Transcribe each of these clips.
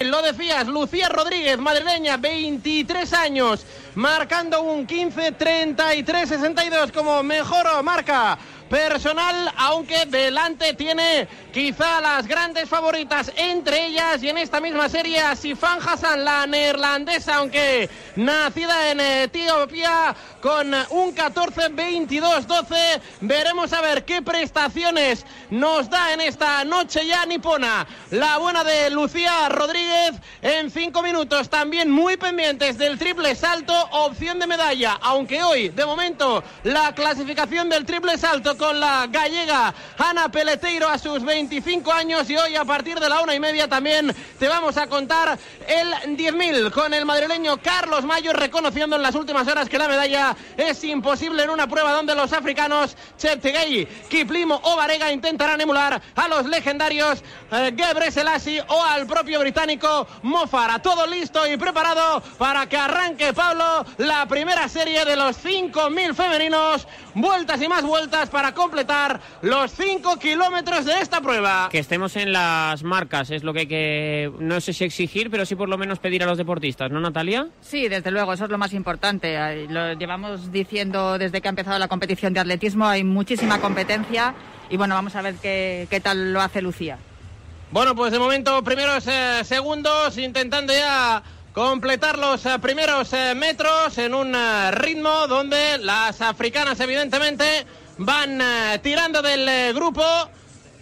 Lo decías, Lucía Rodríguez, madrileña, 23 años, marcando un 15-33-62 como mejor marca personal, aunque delante tiene quizá las grandes favoritas, entre ellas y en esta misma serie Sifan Hassan, la neerlandesa, aunque nacida en Etiopía con un 14-22-12. Veremos a ver qué prestaciones nos da en esta noche ya nipona. La buena de Lucía Rodríguez en cinco minutos, también muy pendientes del triple salto, opción de medalla, aunque hoy de momento la clasificación del triple salto con la gallega Ana Peleteiro a sus 25 años y hoy a partir de la una y media también te vamos a contar el 10.000 con el madrileño Carlos Mayo reconociendo en las últimas horas que la medalla es imposible en una prueba donde los africanos Cheptegei, Kiplimo o Varega intentarán emular a los legendarios eh, Gebre Selassie o al propio británico Mofara. Todo listo y preparado para que arranque Pablo la primera serie de los 5.000 femeninos. Vueltas y más vueltas para completar los 5 kilómetros de esta prueba. Que estemos en las marcas es lo que hay que, no sé si exigir, pero sí por lo menos pedir a los deportistas, ¿no, Natalia? Sí, desde luego, eso es lo más importante. Lo llevamos diciendo desde que ha empezado la competición de atletismo, hay muchísima competencia y bueno, vamos a ver qué, qué tal lo hace Lucía. Bueno, pues de momento primeros eh, segundos intentando ya completar los eh, primeros eh, metros en un eh, ritmo donde las africanas evidentemente van eh, tirando del eh, grupo.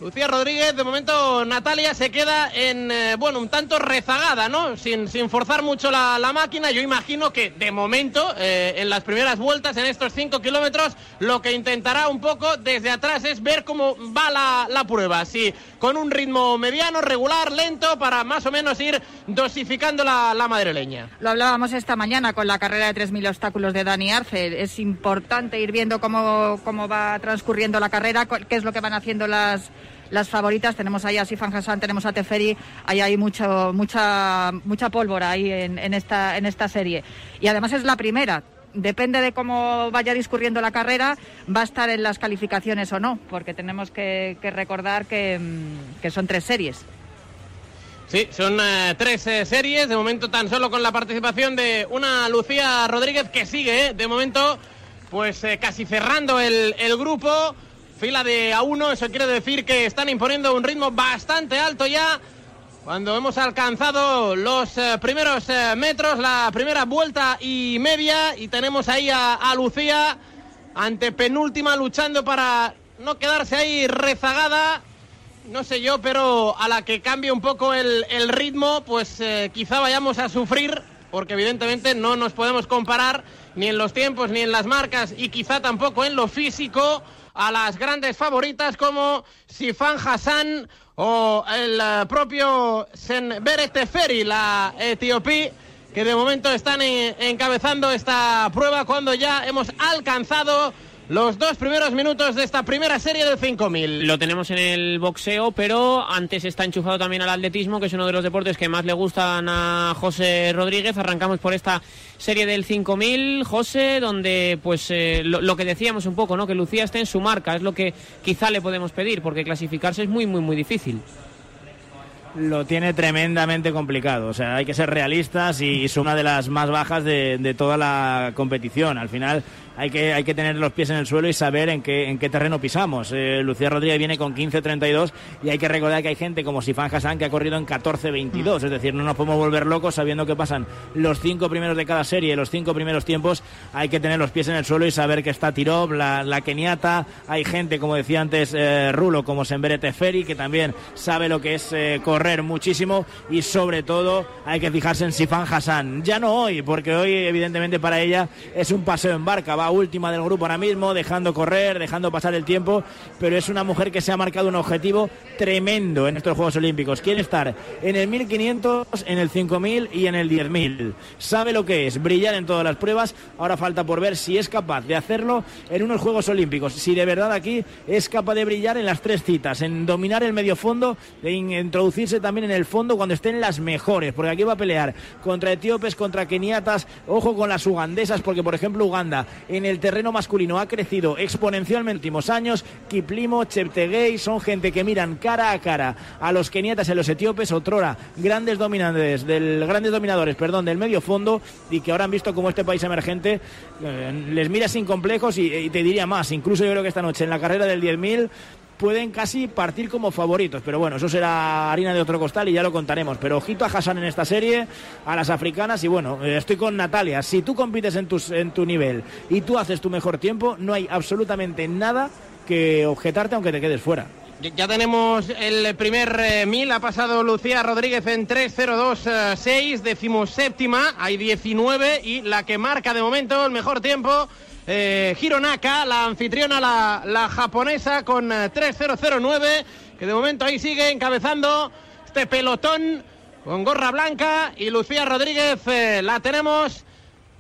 Lucía Rodríguez, de momento Natalia se queda en, eh, bueno, un tanto rezagada, ¿no? Sin, sin forzar mucho la, la máquina. Yo imagino que de momento, eh, en las primeras vueltas, en estos 5 kilómetros, lo que intentará un poco desde atrás es ver cómo va la, la prueba. Si con un ritmo mediano, regular, lento, para más o menos ir dosificando la, la madrileña. Lo hablábamos esta mañana con la carrera de 3.000 obstáculos de Dani Arce. Es importante ir viendo cómo, cómo va transcurriendo la carrera, qué es lo que van haciendo las, las favoritas. Tenemos ahí a Sifan Hassan, tenemos a Teferi, ahí hay mucho, mucha, mucha pólvora ahí en, en, esta, en esta serie. Y además es la primera. Depende de cómo vaya discurriendo la carrera, va a estar en las calificaciones o no, porque tenemos que, recordar que, mm, que son tres series. Sí, son eh, tres eh, series, de momento tan solo con la participación de una Lucía Rodríguez que sigue, eh, de momento, pues casi cerrando el, el grupo, fila de a uno, eso quiere decir que están imponiendo un ritmo bastante alto ya. Cuando hemos alcanzado los eh, primeros eh, metros, la primera vuelta y media, y tenemos ahí a, Lucía ante penúltima luchando para no quedarse ahí rezagada no sé yo, pero a la que cambie un poco el, el ritmo, pues eh, quizá vayamos a sufrir, porque evidentemente no nos podemos comparar ni en los tiempos ni en las marcas y quizá tampoco en lo físico a las grandes favoritas como Sifan Hassan o el eh, propio Senberet Teferi, la etiopí, que de momento están en- encabezando esta prueba cuando ya hemos alcanzado los dos primeros minutos de esta primera serie de 5.000. Lo tenemos en el boxeo, pero antes está enchufado también al atletismo, que es uno de los deportes que más le gustan a José Rodríguez. Arrancamos por esta serie del 5000, José, donde pues eh, lo, lo que decíamos un poco, ¿no? Que Lucía esté en su marca, es lo que quizá le podemos pedir, porque clasificarse es muy, muy, muy difícil. lo tiene tremendamente complicado. O sea, hay que ser realistas y es una de las más bajas de, de toda la competición. Al final hay que, tener los pies en el suelo y saber en qué, en qué terreno pisamos. Eh, Lucía Rodríguez viene con 15.32 y hay que recordar que hay gente como Sifan Hassan que ha corrido en 14.22. Es decir, no nos podemos volver locos sabiendo que pasan los cinco primeros de cada serie, los cinco primeros tiempos. Hay que tener los pies en el suelo y saber que está Tirov, la, keniata. Hay gente, como decía antes eh, Rulo, como Sembere Teferi, que también sabe lo que es eh, correr muchísimo y sobre todo hay que fijarse en Sifan Hassan. Ya no hoy, porque hoy evidentemente para ella es un paseo en barca, última del grupo ahora mismo, dejando correr, dejando pasar el tiempo, pero es una mujer que se ha marcado un objetivo tremendo en estos Juegos Olímpicos. Quiere estar en el 1500, en el 5000 y en el 10000. Sabe lo que es brillar en todas las pruebas. Ahora falta por ver si es capaz de hacerlo en unos Juegos Olímpicos. Si de verdad aquí es capaz de brillar en las tres citas, en dominar el medio fondo, en introducirse también en el fondo cuando estén las mejores, porque aquí va a pelear contra etíopes, contra keniatas, ojo con las ugandesas, porque por ejemplo Uganda el terreno masculino ha crecido exponencialmente en los últimos años. Kiplimo, Cheptegei son gente que miran cara a cara a los keniatas y a los etíopes, otrora grandes dominantes del grandes dominadores, perdón, del medio fondo y que ahora han visto como este país emergente eh, les mira sin complejos y, y te diría más, incluso yo creo que esta noche en la carrera del 10.000 pueden casi partir como favoritos. Pero bueno, eso será harina de otro costal y ya lo contaremos. Pero ojito a Hassan en esta serie, a las africanas y bueno, eh, estoy con Natalia. Si tú compites en, tus, en tu nivel y tú haces tu mejor tiempo, no hay absolutamente nada que objetarte aunque te quedes fuera. Ya tenemos el primer eh, mil, ha pasado Lucía Rodríguez en 3.02.6, decimoséptima, hay 19 y la que marca de momento el mejor tiempo eh, Hironaka, la anfitriona, la, japonesa, con eh, 3.009, que de momento ahí sigue encabezando este pelotón con gorra blanca y Lucía Rodríguez eh, la tenemos.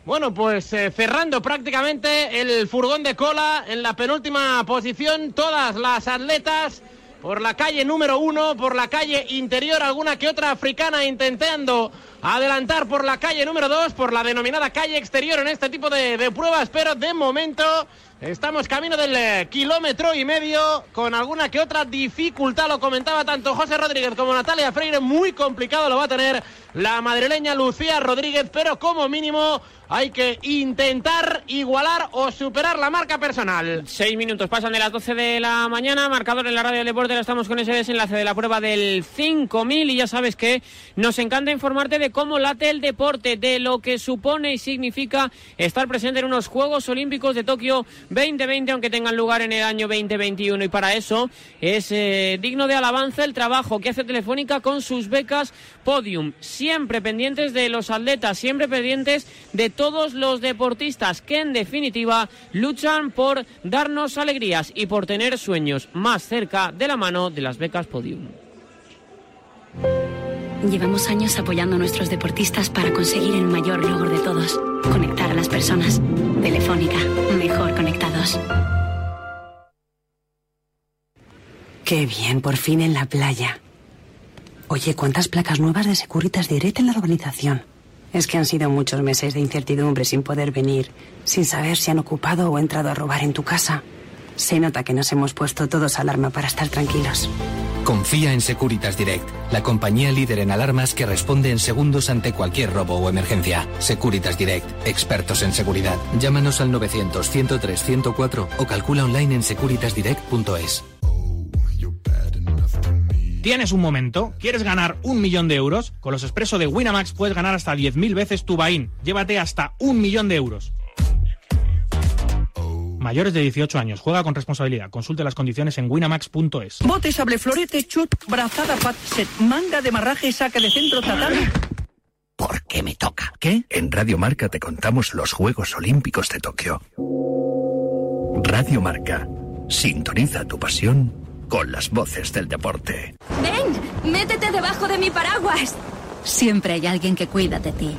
Bueno, pues eh, cerrando prácticamente el furgón de cola en la penúltima posición, todas las atletas por la calle número uno, por la calle interior, alguna que otra africana intentando adelantar por la calle número dos, por la denominada calle exterior en este tipo de, de pruebas, pero de momento estamos camino del eh, kilómetro y medio con alguna que otra dificultad, lo comentaba tanto José Rodríguez como Natalia Freire, muy complicado lo va a tener la madrileña Lucía Rodríguez, pero como mínimo hay que intentar igualar o superar la marca personal. Seis minutos pasan de las 12 de la mañana, marcador en la radio del deporte, estamos con ese desenlace de la prueba del 5000 y ya sabes que nos encanta informarte de cómo late el deporte, de lo que supone y significa estar presente en unos Juegos Olímpicos de Tokio 2020, aunque tengan lugar en el año 2021 y para eso es eh, digno de alabanza el trabajo que hace Telefónica con sus becas Podium, siempre pendientes de los atletas, siempre pendientes de todos los deportistas que en definitiva luchan por darnos alegrías y por tener sueños más cerca de la mano de las becas Podium. Llevamos años apoyando a nuestros deportistas para conseguir el mayor logro de todos, conectar a las personas. Telefónica, mejor conectados. Qué bien, por fin en la playa. Oye, ¿cuántas placas nuevas de Securitas Direct en la urbanización? Es que han sido muchos meses de incertidumbre sin poder venir, sin saber si han ocupado o entrado a robar en tu casa. Se nota que nos hemos puesto todos alarma para estar tranquilos. Confía en Securitas Direct, la compañía líder en alarmas que responde en segundos ante cualquier robo o emergencia. Securitas Direct, expertos en seguridad. Llámanos al 900-103-104 o calcula online en securitasdirect.es. ¿Tienes un momento? ¿Quieres ganar un millón de euros? Con los expresos de Winamax puedes ganar hasta 10.000 veces tu Bain. Llévate hasta un millón de euros. Mayores de 18 años. Juega con responsabilidad. Consulte las condiciones en winamax.es. Bote, sable, florete, chut, brazada, pat, set, manga de marraje, saca de centro, tatami. Porque me toca. ¿Qué? En Radio Marca te contamos los Juegos Olímpicos de Tokio. Radio Marca. Sintoniza tu pasión con las voces del deporte. ¡Ven! ¡Métete debajo de mi paraguas! Siempre hay alguien que cuida de ti.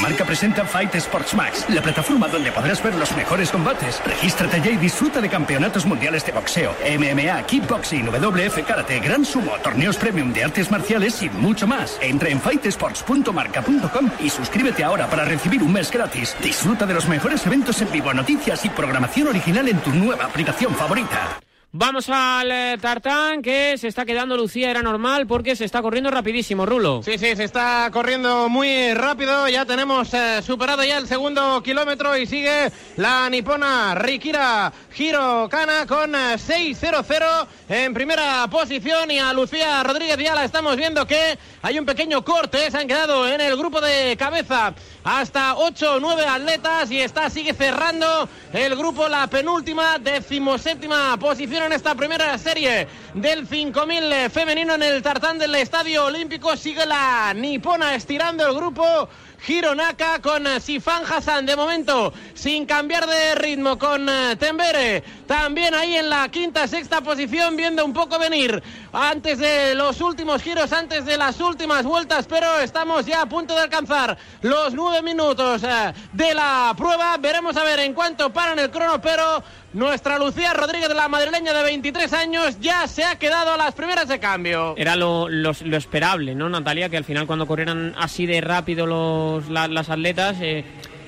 Marca presenta Fight Sports Max, la plataforma donde podrás ver los mejores combates. Regístrate ya y disfruta de campeonatos mundiales de boxeo, MMA, kickboxing, WF karate, gran sumo, torneos premium de artes marciales y mucho más. Entra en fightesports.marca.com y suscríbete ahora para recibir un mes gratis. Disfruta de los mejores eventos en vivo, noticias y programación original en tu nueva aplicación favorita. Vamos al eh, tartán que se está quedando Lucía, era normal porque se está corriendo rapidísimo, Rulo. Sí, sí, se está corriendo muy rápido. Ya tenemos eh, superado ya el segundo kilómetro y sigue la nipona Rikira Hirokana con eh, 6-0-0 en primera posición. Y a Lucía Rodríguez ya la estamos viendo que hay un pequeño corte. Se han quedado en el grupo de cabeza hasta 8 o 9 atletas y está, sigue cerrando el grupo, la penúltima, decimoséptima posición en esta primera serie del 5000 femenino en el tartán del Estadio Olímpico. Sigue la nipona estirando el grupo. Hironaka con eh, Sifan Hassan de momento sin cambiar de ritmo con eh, Tembere también ahí en la quinta sexta posición viendo un poco venir antes de los últimos giros antes de las últimas vueltas pero estamos ya a punto de alcanzar los nueve nueve minutos eh, de la prueba. Veremos a ver en cuánto paran el crono, pero nuestra Lucía Rodríguez, la madrileña de 23 años, ya se ha quedado a las primeras de cambio. Era lo, lo- lo esperable, ¿no, Natalia? Que al final cuando corrieran así de rápido los, la- las atletas, eh,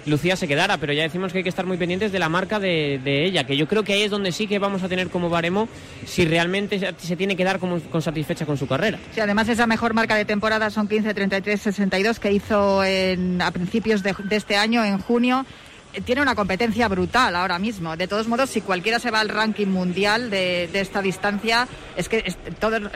Lucía se quedara, pero ya decimos que hay que estar muy pendientes de la marca de, de ella, que yo creo que ahí es donde sí que vamos a tener como baremo si realmente se, se tiene que dar como, con satisfecha con su carrera. Sí, además esa mejor marca de temporada son 15-33-62 que hizo en- a principios de, de este año, en junio. Tiene una competencia brutal ahora mismo. De todos modos, si cualquiera se va al ranking mundial de, esta distancia, es que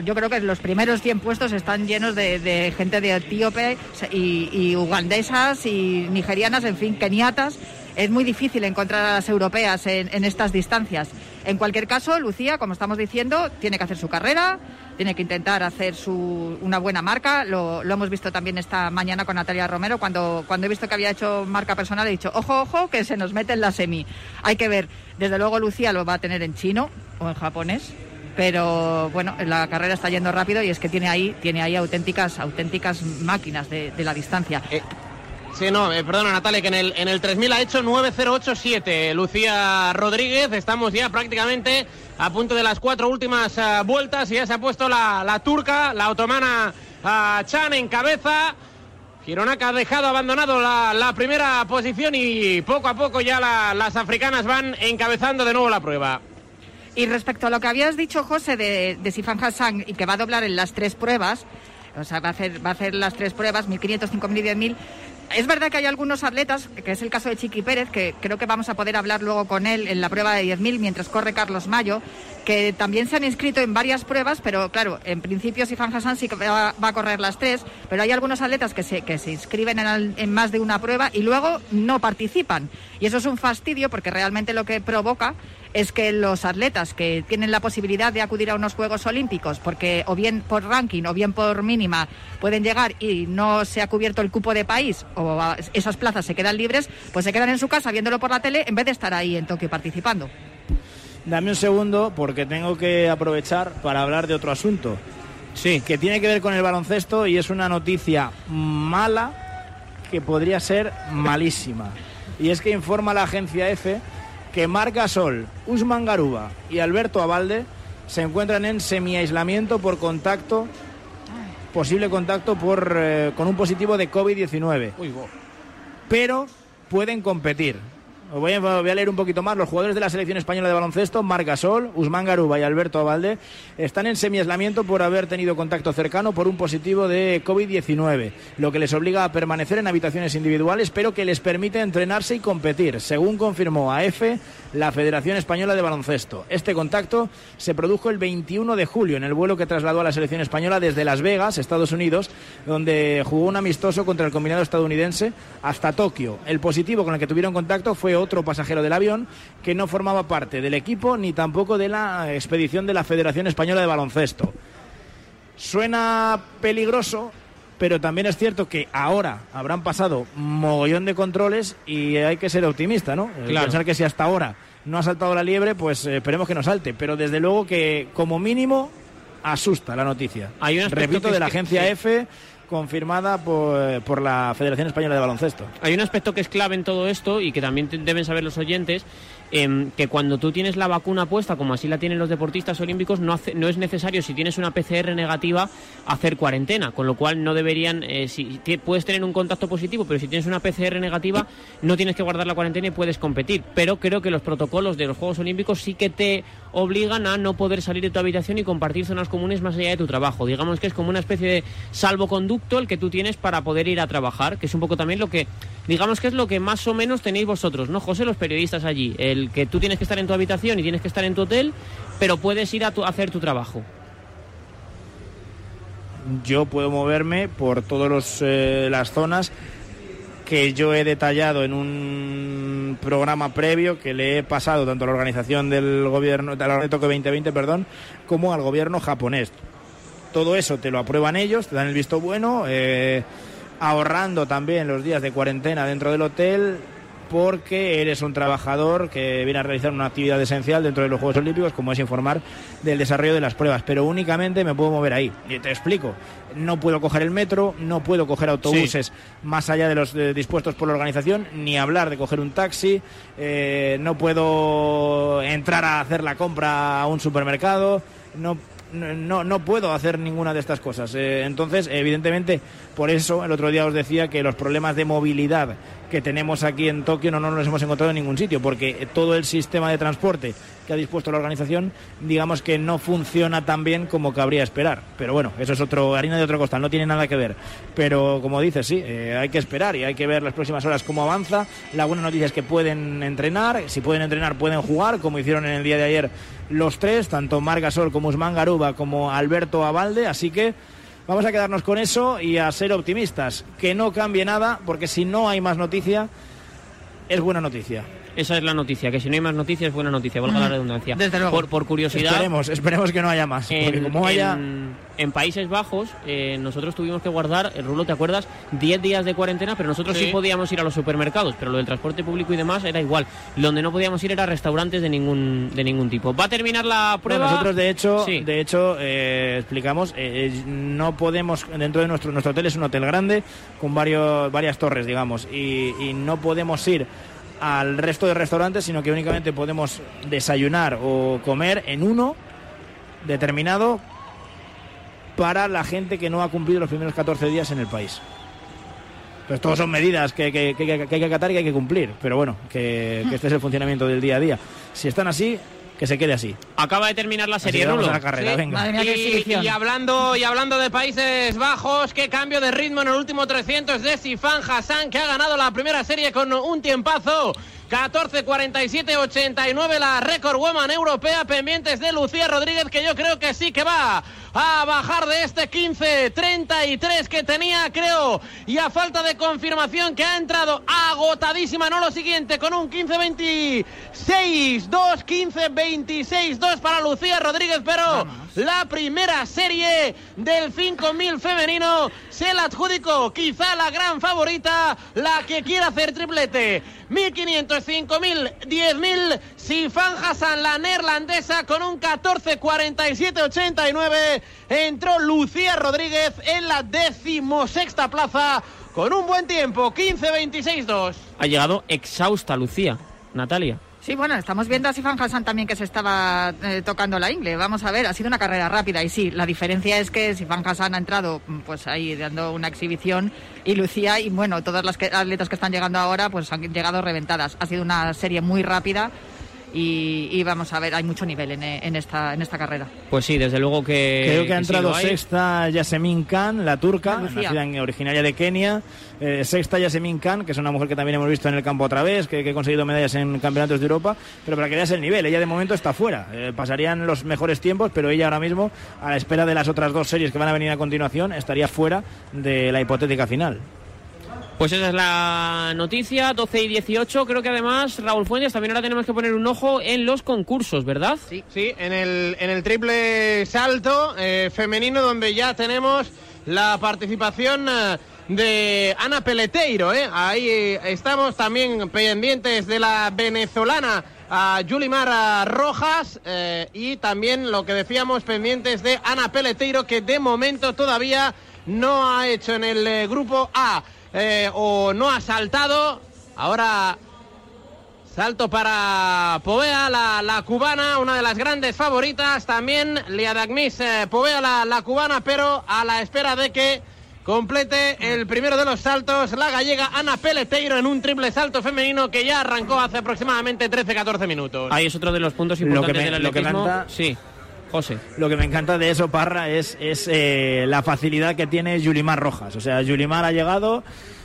yo creo que los primeros 100 puestos están llenos de, gente de etíope y, ugandesas y nigerianas, en fin, keniatas. Es muy difícil encontrar a las europeas en estas distancias. En cualquier caso, Lucía, como estamos diciendo, tiene que hacer su carrera, tiene que intentar hacer su, una buena marca. Lo, hemos visto también esta mañana con Natalia Romero. Cuando, cuando he visto que había hecho marca personal, he dicho, ojo, ojo, que se nos mete en la semi. Hay que ver. Desde luego, Lucía lo va a tener en chino o en japonés. Pero bueno, la carrera está yendo rápido y es que tiene ahí, tiene ahí auténticas, auténticas máquinas de, de la distancia. Sí, no, eh, perdona Natalia, que en el, en el 3000 ha hecho 9087. Lucía Rodríguez, estamos ya prácticamente a punto de las cuatro últimas eh, vueltas y ya se ha puesto la, la turca, la otomana ah, Chan en cabeza. Gironaca ha dejado abandonado la, la primera posición y poco a poco ya la- las africanas van encabezando de nuevo la prueba. Y respecto a lo que habías dicho, José, de, de Sifan Hassan y que va a doblar en las tres pruebas, o sea, va a hacer, va a hacer las tres pruebas, 1.500, 5.000 y 10.000. Es verdad que hay algunos atletas, que es el caso de Chiqui Pérez, que creo que vamos a poder hablar luego con él en la prueba de 10.000 mientras corre Carlos Mayo, que también se han inscrito en varias pruebas, pero claro, en principio Sifan Hassan sí va, va a correr las tres, pero hay algunos atletas que se, que se inscriben en, al- en más de una prueba y luego no participan. Y eso es un fastidio porque realmente lo que provoca es que los atletas que tienen la posibilidad de acudir a unos Juegos Olímpicos, porque o bien por ranking o bien por mínima pueden llegar y no se ha cubierto el cupo de país o esas plazas se quedan libres, pues se quedan en su casa viéndolo por la tele en vez de estar ahí en Tokio participando. Dame un segundo porque tengo que aprovechar para hablar de otro asunto. Sí. Que tiene que ver con el baloncesto y es una noticia mala que podría ser malísima. Y es que informa la agencia EFE que Marc Gasol, Usman Garuba y Alberto Abalde se encuentran en semi-aislamiento por contacto, posible contacto por, eh, con un positivo de COVID-19 pero pueden competir. Voy a, leer un poquito más. Los jugadores de la selección española de baloncesto, Marc Gasol, Usman Garuba y Alberto Abalde, están en semi-aislamiento por haber tenido contacto cercano por un positivo de COVID-19, lo que les obliga a permanecer en habitaciones individuales, pero que les permite entrenarse y competir, según confirmó a EFE la Federación Española de Baloncesto. Este contacto se produjo el 21 de julio en el vuelo que trasladó a la selección española desde Las Vegas, Estados Unidos, donde jugó un amistoso contra el combinado estadounidense hasta Tokio. El positivo con el que tuvieron contacto fue otro pasajero del avión que no formaba parte del equipo ni tampoco de la expedición de la Federación Española de Baloncesto. Suena peligroso, pero también es cierto que ahora habrán pasado mogollón de controles y hay que ser optimista, ¿no? Eh, Claro. Pensar que si hasta ahora no ha saltado la liebre, pues eh, esperemos que no salte. Pero desde luego que como mínimo asusta la noticia. Hay un aspecto Repito, de la agencia. F confirmada por, por la Federación Española de Baloncesto. Hay un aspecto que es clave en todo esto y que también deben saber los oyentes, em, que cuando tú tienes la vacuna puesta, como así la tienen los deportistas olímpicos, no, hace- no es necesario, si tienes una PCR negativa, hacer cuarentena, con lo cual no deberían, eh, si puedes tener un contacto positivo, pero si tienes una PCR negativa, no tienes que guardar la cuarentena y puedes competir. Pero creo que los protocolos de los Juegos Olímpicos sí que te obligan a no poder salir de tu habitación y compartir zonas comunes más allá de tu trabajo. Digamos que es como una especie de salvoconducto el que tú tienes para poder ir a trabajar, que es un poco también lo que, digamos que es lo que más o menos tenéis vosotros, ¿no, José? Los periodistas allí. El que tú tienes que estar en tu habitación y tienes que estar en tu hotel, pero puedes ir a, tu- hacer tu trabajo. Yo puedo moverme por todas las zonas que yo he detallado en un programa previo que le he pasado tanto a la organización del gobierno, de la Toque 2020, perdón, como al gobierno japonés. Todo eso te lo aprueban ellos, te dan el visto bueno, eh, ahorrando también los días de cuarentena dentro del hotel porque eres un trabajador que viene a realizar una actividad esencial dentro de los Juegos Olímpicos, como es informar del desarrollo de las pruebas, pero únicamente me puedo mover ahí. Y te explico, no puedo coger el metro, no puedo coger autobuses más allá de los dispuestos por la organización, ni hablar de coger un taxi, eh, no puedo entrar a hacer la compra a un supermercado, no no, no puedo hacer ninguna de estas cosas. Eh, entonces, evidentemente, por eso el otro día os decía que los problemas de movilidad que tenemos aquí en Tokio no, no los hemos encontrado en ningún sitio, porque todo el sistema de transporte que ha dispuesto la organización, digamos que no funciona tan bien como cabría esperar. Pero bueno, eso es otro harina de otro costal, no tiene nada que ver. Pero como dices, sí, eh, hay que esperar y hay que ver las próximas horas cómo avanza. La buena noticia es que pueden entrenar, si pueden entrenar pueden jugar, como hicieron en el día de ayer los tres, tanto Margasol como Usman Garuba como Alberto Abalde, así que Vamos a quedarnos con eso y a ser optimistas. Que no cambie nada, porque si no hay más noticia, es buena noticia. Esa es la noticia, que si no hay más noticias buena noticia, valga la redundancia. Desde luego. Por, por curiosidad. Esperemos, esperemos que no haya más. Porque En, como haya. en- en Países Bajos, eh, nosotros tuvimos que guardar, el Rulo, ¿te acuerdas? 10 días de cuarentena, pero nosotros sí. Sí. podíamos ir a los supermercados, pero lo del transporte público y demás era igual. Donde no podíamos ir era restaurantes de ningún, de ningún tipo. Va a terminar la Bueno, prueba. nosotros de hecho, Sí. de hecho eh, explicamos, eh, eh, no podemos dentro de nuestro nuestro hotel es un hotel grande con varios varias torres, digamos, y, y no podemos ir al resto de restaurantes, sino que únicamente podemos desayunar o comer en uno determinado para la gente que no ha cumplido los primeros 14 días en el país. Pues todos son medidas que- que hay que acatar y que hay que cumplir, pero bueno, que, que este es el funcionamiento del día a día. Si están así, que se quede así. Acaba de terminar la serie, Rulo. la carrera, Sí. venga. Madre mía, y hablando, y hablando de Países Bajos, qué cambio de ritmo en el último 300 de Sifan Hassan, que ha ganado la primera serie con un tiempazo. 14-47-89 la récord woman europea, pendientes de Lucía Rodríguez, que yo creo que sí que va a bajar de este 15-33 que tenía, creo, y a falta de confirmación que ha entrado agotadísima, no lo siguiente, con un 15-26-2, 15-26-2 para Lucía Rodríguez, pero la primera serie del 5000 femenino se la adjudicó quizá la gran favorita, la que quiere hacer triplete. 1500, 5000, 10000, Sifan Hassan, la neerlandesa, con un 14-47-89. Entró Lucía Rodríguez en la decimosexta plaza con un buen tiempo, 15-26-2. Ha llegado exhausta Lucía, Natalia. Sí, bueno, estamos viendo a Sifan Hassan también que se estaba eh, tocando la ingle. Vamos a ver, ha sido una carrera rápida y sí, la diferencia es que Sifan Hassan ha entrado mm, pues ahí dando una exhibición y Lucía y bueno, todas las que- atletas que están llegando ahora pues han llegado reventadas. Ha sido una serie muy rápida y, y vamos a ver, hay mucho nivel en, eh, en esta en esta carrera. Pues sí, desde luego que. Creo que ha entrado sexta Yasemin Khan, la turca, nacida en- originaria de Kenia. Eh, sexta Yasemin Khan, que es una mujer que también hemos visto en el campo otra vez, que, que ha conseguido medallas en campeonatos de Europa. Pero para que veas el nivel, ella de momento está fuera. Eh, pasarían los mejores tiempos, pero ella ahora mismo, a la espera de las otras dos series que van a venir a continuación, estaría fuera de la hipotética final. Pues esa es la noticia, 12 y 18. Creo que además, Raúl Fuentes, también ahora tenemos que poner un ojo en los concursos, ¿verdad? Sí. Sí, en el, en el triple salto eh, femenino donde ya tenemos la participación eh, de Ana Peleteiro. ¿eh? Ahí eh, estamos también pendientes de la venezolana a Yulimar Rojas y también lo que decíamos pendientes de Ana Peleteiro que de momento todavía no ha hecho en el grupo A eh, o no ha saltado. Ahora Salto para Povea, la, la cubana, una de las grandes favoritas. También Liadagmis eh, Povea, la, la cubana, pero a la espera de que complete el primero de los saltos la gallega Ana Peleteiro en un triple salto femenino que ya arrancó hace aproximadamente 13-14 minutos. Ahí es otro de los puntos Lo que importantes me- del lo que canta- Sí, José. Lo que me encanta de eso, Parra, es, es eh, la facilidad que tiene Yulimar Rojas. O sea, Yulimar ha llegado,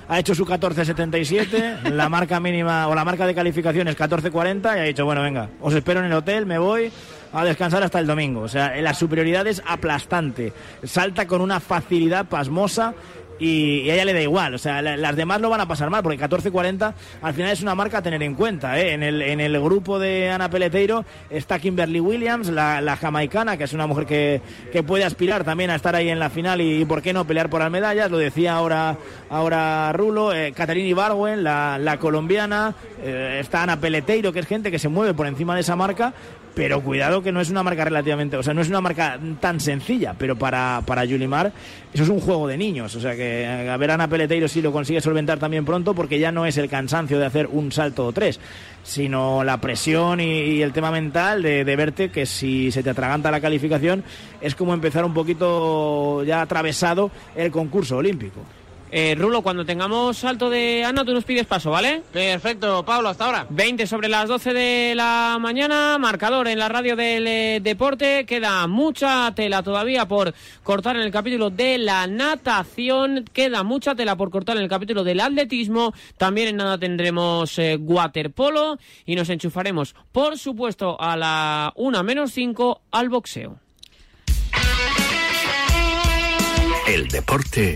ha hecho su 14.77, la marca mínima o la marca de calificación es 14.40 y ha dicho, bueno, venga, os espero en el hotel, me voy a descansar hasta el domingo. O sea, la superioridad es aplastante. Salta con una facilidad pasmosa y, a ella le da igual. O sea, las demás lo van a pasar mal, porque 14.40 al final es una marca a tener en cuenta. ¿eh? En, el, en el grupo de Ana Peleteiro está Kimberly Williams, la, jamaicana, que es una mujer que, que, puede aspirar también a estar ahí en la final y, por qué no pelear por las medallas. Lo decía ahora, ahora Rulo. Eh, Caterini Barwen, la, la colombiana. Eh, está Ana Peleteiro, que es gente que se mueve por encima de esa marca pero cuidado que no es una marca relativamente, o sea, no es una marca tan sencilla, pero para, para Yulimar eso es un juego de niños, o sea que a ver a Ana Peleteiro si lo consigue solventar también pronto, porque ya no es el cansancio de hacer un salto o tres, sino la presión y, el tema mental de, de, verte que si se te atraganta la calificación es como empezar un poquito ya atravesado el concurso olímpico. Eh, Rulo, cuando tengamos salto de Ana, tú nos pides paso, ¿vale? Perfecto, Pablo, hasta ahora. 20 sobre las 12 de la mañana, marcador en la radio del eh, deporte. Queda mucha tela todavía por cortar en el capítulo de la natación. Queda mucha tela por cortar en el capítulo del atletismo. También en nada tendremos eh, waterpolo y nos enchufaremos, por supuesto, a la 1 menos 5 al boxeo. El deporte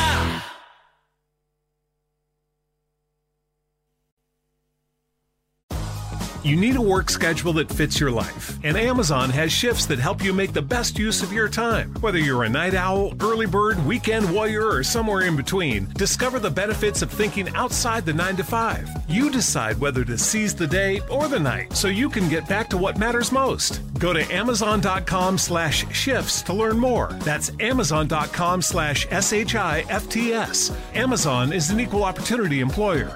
You need a work schedule that fits your life, and Amazon has shifts that help you make the best use of your time. Whether you're a night owl, early bird, weekend warrior, or somewhere in between, discover the benefits of thinking outside the 9 to 5. You decide whether to seize the day or the night so you can get back to what matters most. Go to amazon.com slash shifts to learn more. That's amazon.com slash S-H-I-F-T-S. Amazon is an equal opportunity employer.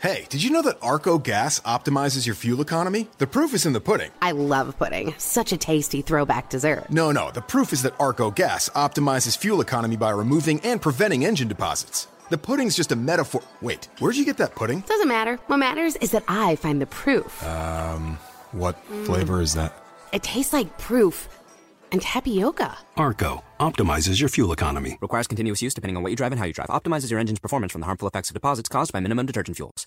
Hey, did you know that Arco Gas optimizes your fuel economy? The proof is in the pudding. I love pudding. Such a tasty throwback dessert. No, no, the proof is that Arco Gas optimizes fuel economy by removing and preventing engine deposits. The pudding's just a metaphor. Wait, where'd you get that pudding? Doesn't matter. What matters is that I find the proof. Um, what mm. flavor is that? It tastes like proof and tapioca. Arco optimizes your fuel economy. Requires continuous use depending on what you drive and how you drive. Optimizes your engine's performance from the harmful effects of deposits caused by minimum detergent fuels.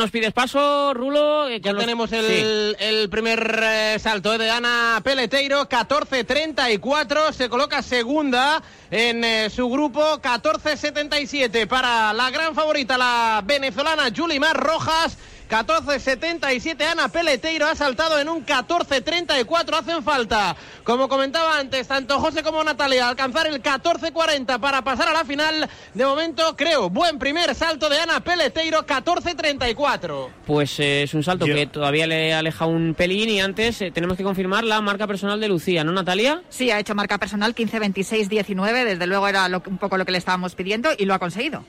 Nos pides paso, Rulo. Eh, ya tenemos el, el primer eh, salto de Ana Peleteiro, 14.34, se coloca segunda en eh, su grupo, 14.77 para la gran favorita, la venezolana Yulimar Rojas. 14.77 Ana Peleteiro ha saltado en un 14.34. Hacen falta, como comentaba antes, tanto José como Natalia, alcanzar el 14.40 para pasar a la final. De momento, creo, buen primer salto de Ana Peleteiro, 14.34. Pues eh, es un salto que todavía le aleja un pelín y antes eh, tenemos que confirmar la marca personal de Lucía, ¿no, Natalia? Sí, ha hecho marca personal 15.26.19. Desde luego era un poco lo que le estábamos pidiendo y lo ha conseguido.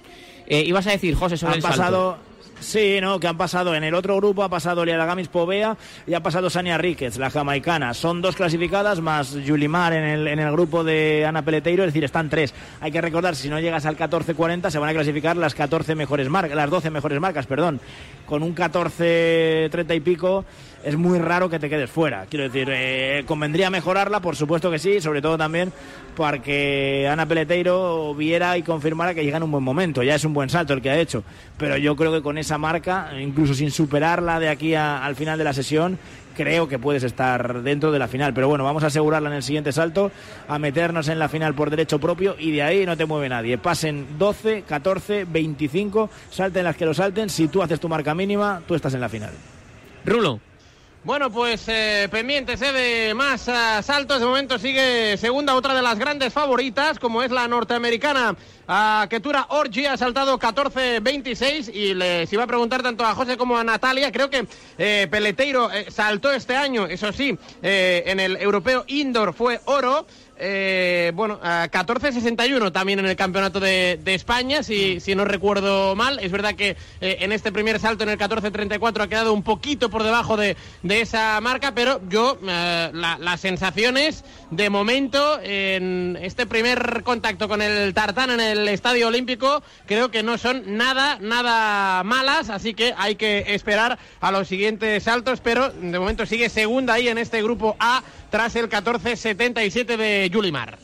Eh, ibas a decir, José, sobre el pasado... Sí, no, que han pasado en el otro grupo, ha pasado Liadagamis Povea y ha pasado Sania Ríquez, la jamaicana. Son dos clasificadas más Yulimar en el, en el grupo de Ana Peleteiro, es decir, están tres. Hay que recordar, si no llegas al 14-40 se van a clasificar las 14 mejores marcas, las 12 mejores marcas, perdón. Con un 14-30 y pico es muy raro que te quedes fuera. Quiero decir, eh, convendría mejorarla, por supuesto que sí, sobre todo también para que Ana Peleteiro viera y confirmara que llega en un buen momento. Ya es un buen salto el que ha hecho, pero yo creo que con esa marca, incluso sin superarla de aquí al final de la sesión, creo que puedes estar dentro de la final. Pero bueno, vamos a asegurarla en el siguiente salto, a meternos en la final por derecho propio y de ahí no te mueve nadie. Pasen 12, 14, 25, salten las que lo salten. Si tú haces tu marca mínima, tú estás en la final. Rulo. Bueno, pues eh, pendientes eh, de más ah, saltos. De momento sigue segunda otra de las grandes favoritas, como es la norteamericana a Ketura Orgi. Ha saltado 14-26 y les iba a preguntar tanto a José como a Natalia. Creo que eh, Peleteiro eh, saltó este año, eso sí, eh, en el europeo indoor fue oro. Eh, bueno, a 14.61 también en el campeonato de, España, si, no recuerdo mal. Es verdad que eh, en este primer salto, en el 14.34, ha quedado un poquito por debajo de, de esa marca, pero yo, eh, la- las sensaciones de momento en este primer contacto con el tartán en el Estadio Olímpico, creo que no son nada, nada malas, así que hay que esperar a los siguientes saltos, pero de momento sigue segunda ahí en este grupo A tras el 14.77 de Yulimar.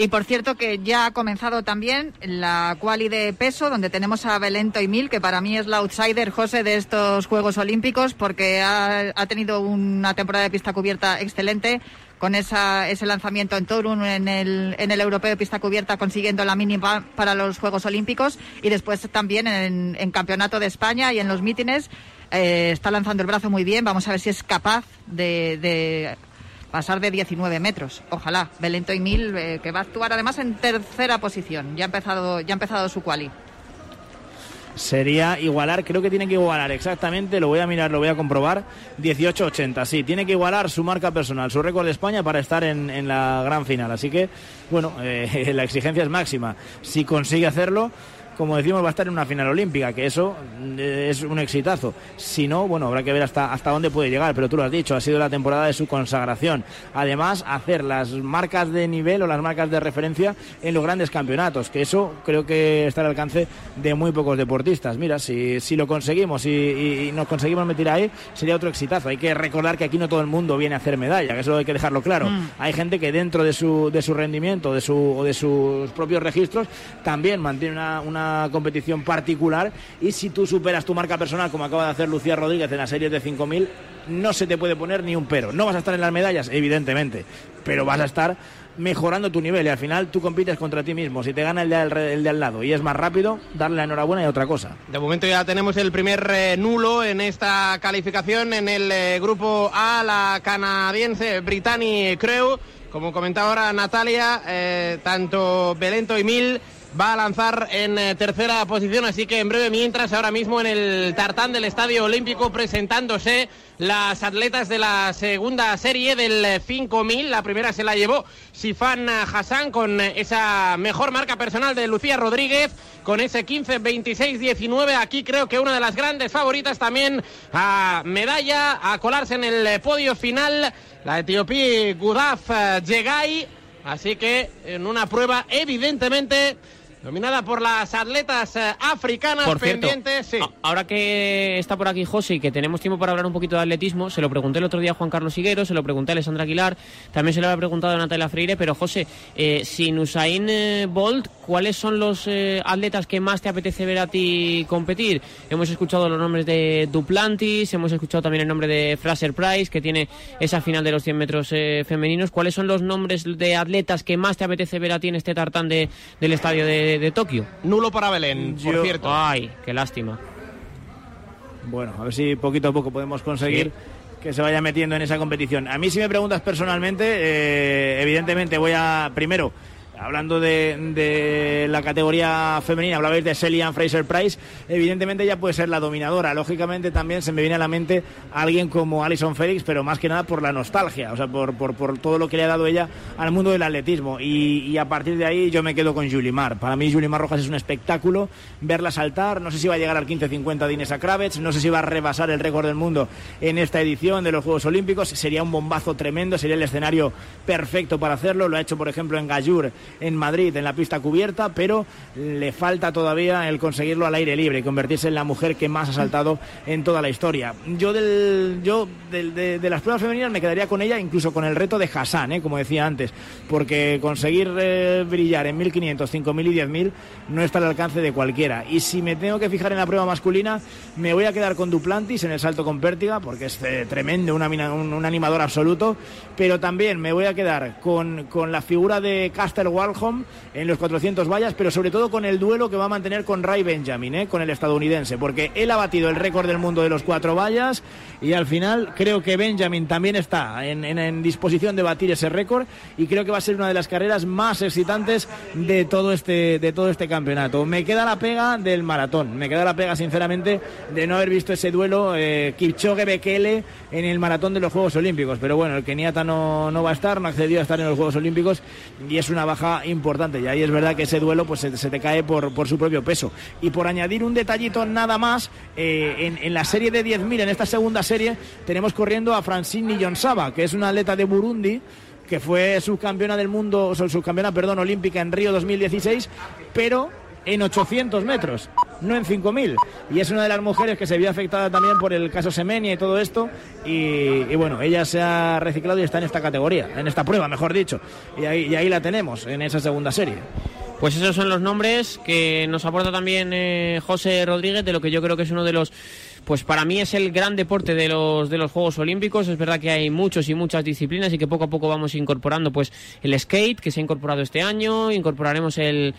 Y por cierto que ya ha comenzado también la quali de peso, donde tenemos a Belento y Mil, que para mí es la outsider, José, de estos Juegos Olímpicos, porque ha, tenido una temporada de pista cubierta excelente, con esa, ese lanzamiento en Torun en el, en el europeo de pista cubierta, consiguiendo la mínima para los Juegos Olímpicos, y después también en, Campeonato de España y en los mítines. eh, está lanzando el brazo muy bien, vamos a ver si es capaz de pasar de 19 metros. Ojalá. Belento y Mil, eh, que va a actuar además en tercera posición. Ya ha empezado, ya ha empezado su quali. sería igualar, creo que tiene que igualar exactamente, lo voy a mirar, lo voy a comprobar, 18.80, sí, tiene que igualar su marca personal, su récord de España para estar en, en la gran final. Así que, bueno, eh, la exigencia es máxima. Si consigue hacerlo, como decimos, va a estar en una final olímpica, que eso eh, es un exitazo. Si no, bueno, habrá que ver hasta, hasta dónde puede llegar, pero tú lo has dicho, ha sido la temporada de su consagración. Además, hacer las marcas de nivel o las marcas de referencia en los grandes campeonatos, que eso creo que está al alcance de muy pocos deportistas. Mira, si, si lo conseguimos y, y- y nos conseguimos meter ahí, sería otro exitazo. Hay que recordar que aquí no todo el mundo viene a hacer medalla, que eso hay que dejarlo claro. Mm. Hay gente que dentro de su, de su rendimiento de su, o de sus propios registros también mantiene una, una competición particular y si tú superas tu marca personal, como acaba de hacer Lucía Rodríguez en la serie de 5.000, no se te puede poner ni un pero. No vas a estar en las medallas, evidentemente, pero vas a estar mejorando tu nivel y al final tú compites contra ti mismo. Si te gana el de al, lado y es más rápido, darle la enhorabuena y otra cosa. De momento ya tenemos el primer eh, nulo en esta calificación en el eh, grupo A, la canadiense Brittany Crew. Como comentaba ahora Natalia, eh, tanto Belento y Mil va a lanzar en eh, tercera posición, así que en breve, mientras ahora mismo en el tartán del Estadio Olímpico presentándose las atletas de la segunda serie del eh, 5000. La primera se la llevó Sifan Hassan con eh, esa mejor marca personal de Lucía Rodríguez, con ese 15-26-19. Aquí creo que una de las grandes favoritas también a medalla, a colarse en el eh, podio final, la etiopía Gudaf eh, Jegai. Así que en una prueba evidentemente dominada por las atletas eh, africanas Por cierto, pendientes. Sí. ahora que está por aquí José y que tenemos tiempo para hablar un poquito de atletismo, se lo pregunté el otro día a Juan Carlos Higuero, se lo pregunté a Alessandra Aguilar, también se lo había preguntado a Natalia Freire, pero José, eh, sin Usain eh, Bolt, ¿cuáles son los eh, atletas que más te apetece ver a ti competir? Hemos escuchado los nombres de Duplantis, hemos escuchado también el nombre de Fraser Price, que tiene esa final de los 100 metros eh, femeninos. ¿Cuáles son los nombres de atletas que más te apetece ver a ti en este tartán de, del estadio de, de Tokio? Nulo para Belén, por cierto. Ay, qué lástima. Bueno, a ver si poquito a poco podemos conseguir que se vaya metiendo en esa competición. A mí si me preguntas personalmente, eh, evidentemente voy a, primero, hablando de, de la categoría femenina, hablabais de Celian Fraser Price, evidentemente ella puede ser la dominadora. Lógicamente también se me viene a la mente alguien como Alison Felix, pero más que nada por la nostalgia, o sea, por, por, por todo lo que le ha dado ella al mundo del atletismo. Y, y a partir de ahí yo me quedo con Julimar. Para mí Julimar Rojas es un espectáculo, verla saltar, no sé si va a llegar al 15.50 de Inés Kravets, no sé si va a rebasar el récord del mundo en esta edición de los Juegos Olímpicos, sería un bombazo tremendo, sería el escenario perfecto para hacerlo, lo ha hecho por ejemplo en Gallur, en Madrid, en la pista cubierta, pero le falta todavía el conseguirlo al aire libre y convertirse en la mujer que más ha saltado en toda la historia. Yo, del, yo del- de, las pruebas femeninas me quedaría con ella, incluso con el reto de Hassan, ¿eh? como decía antes, porque conseguir eh, brillar en 1500, 5000 y 10000 no está al alcance de cualquiera. Y si me tengo que fijar en la prueba masculina, me voy a quedar con Duplantis en el salto con pértiga, porque es eh, tremendo, una un, un animador absoluto, pero también me voy a quedar con, con la figura de Castel Walholm en los 400 vallas, pero sobre todo con el duelo que va a mantener con Ray Benjamin, ¿eh? con el estadounidense, porque él ha batido el récord del mundo de los cuatro vallas y al final creo que Benjamin también está en, en disposición de batir ese récord y creo que va a ser una de las carreras más excitantes de todo este, de todo este campeonato. Me queda la pega del maratón, me queda la pega sinceramente de no haber visto ese duelo eh, Kipchoge-Bekele en el maratón de los Juegos Olímpicos, pero bueno, el keniata no, no va a estar, no accedió a estar en los Juegos Olímpicos y es una baja importante y ahí es verdad que ese duelo pues se, te cae por, por, su propio peso. Y por añadir un detallito nada más, eh, en, la serie de 10.000, en esta segunda serie, tenemos corriendo a Francine Niyonsaba, que es una atleta de Burundi, que fue subcampeona del mundo, o subcampeona, perdón, olímpica en Río 2016, pero en 800 metros, no en 5000. Y es una de las mujeres que se vio afectada también por el caso Semenia y todo esto. Y, bueno, ella se ha reciclado y está en esta categoría, en esta prueba, mejor dicho. Y ahí, ahí la tenemos, en esa segunda serie. Pues esos son los nombres que nos aporta también eh, José Rodríguez, de lo que yo creo que es uno de los pues para mí es el gran deporte de los de los Juegos Olímpicos. Es verdad que hay muchos y muchas disciplinas y que poco a poco vamos incorporando pues el skate que se ha incorporado este año, incorporaremos el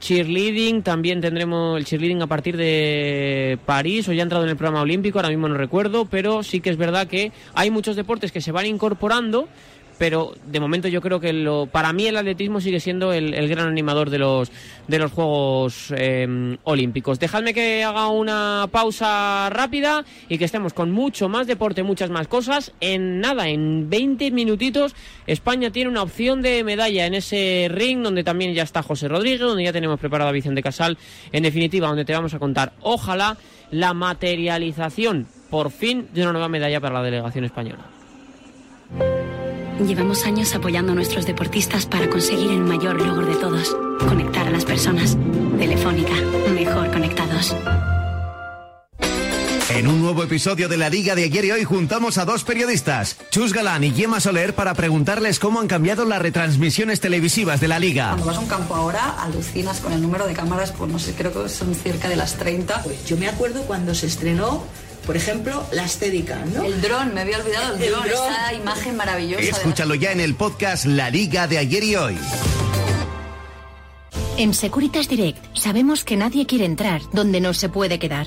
cheerleading, también tendremos el cheerleading a partir de París o ya ha entrado en el programa olímpico, ahora mismo no recuerdo, pero sí que es verdad que hay muchos deportes que se van incorporando pero de momento yo creo que lo, para mí el atletismo sigue siendo el, gran animador de los, de los Juegos eh, Olímpicos. Dejadme que haga una pausa rápida y que estemos con mucho más deporte, muchas más cosas. En nada, en 20 minutitos, España tiene una opción de medalla en ese ring donde también ya está José Rodríguez, donde ya tenemos preparado a Vicente Casal. En definitiva, donde te vamos a contar, ojalá, la materialización por fin de una nueva medalla para la delegación española. Llevamos años apoyando a nuestros deportistas para conseguir el mayor logro de todos, conectar a las personas. Telefónica, mejor conectados. En un nuevo episodio de la Liga de ayer y hoy juntamos a dos periodistas, Chus Galán y Gemma Soler, para preguntarles cómo han cambiado las retransmisiones televisivas de la Liga. Cuando vas a un campo ahora, alucinas con el número de cámaras, pues no sé, creo que son cerca de las 30. Pues yo me acuerdo cuando se estrenó por ejemplo, la estética, ¿no? El dron, me había olvidado el, dron, esa imagen maravillosa. Escúchalo ya en el podcast La Liga de ayer y hoy. En Securitas Direct sabemos que nadie quiere entrar donde no se puede quedar.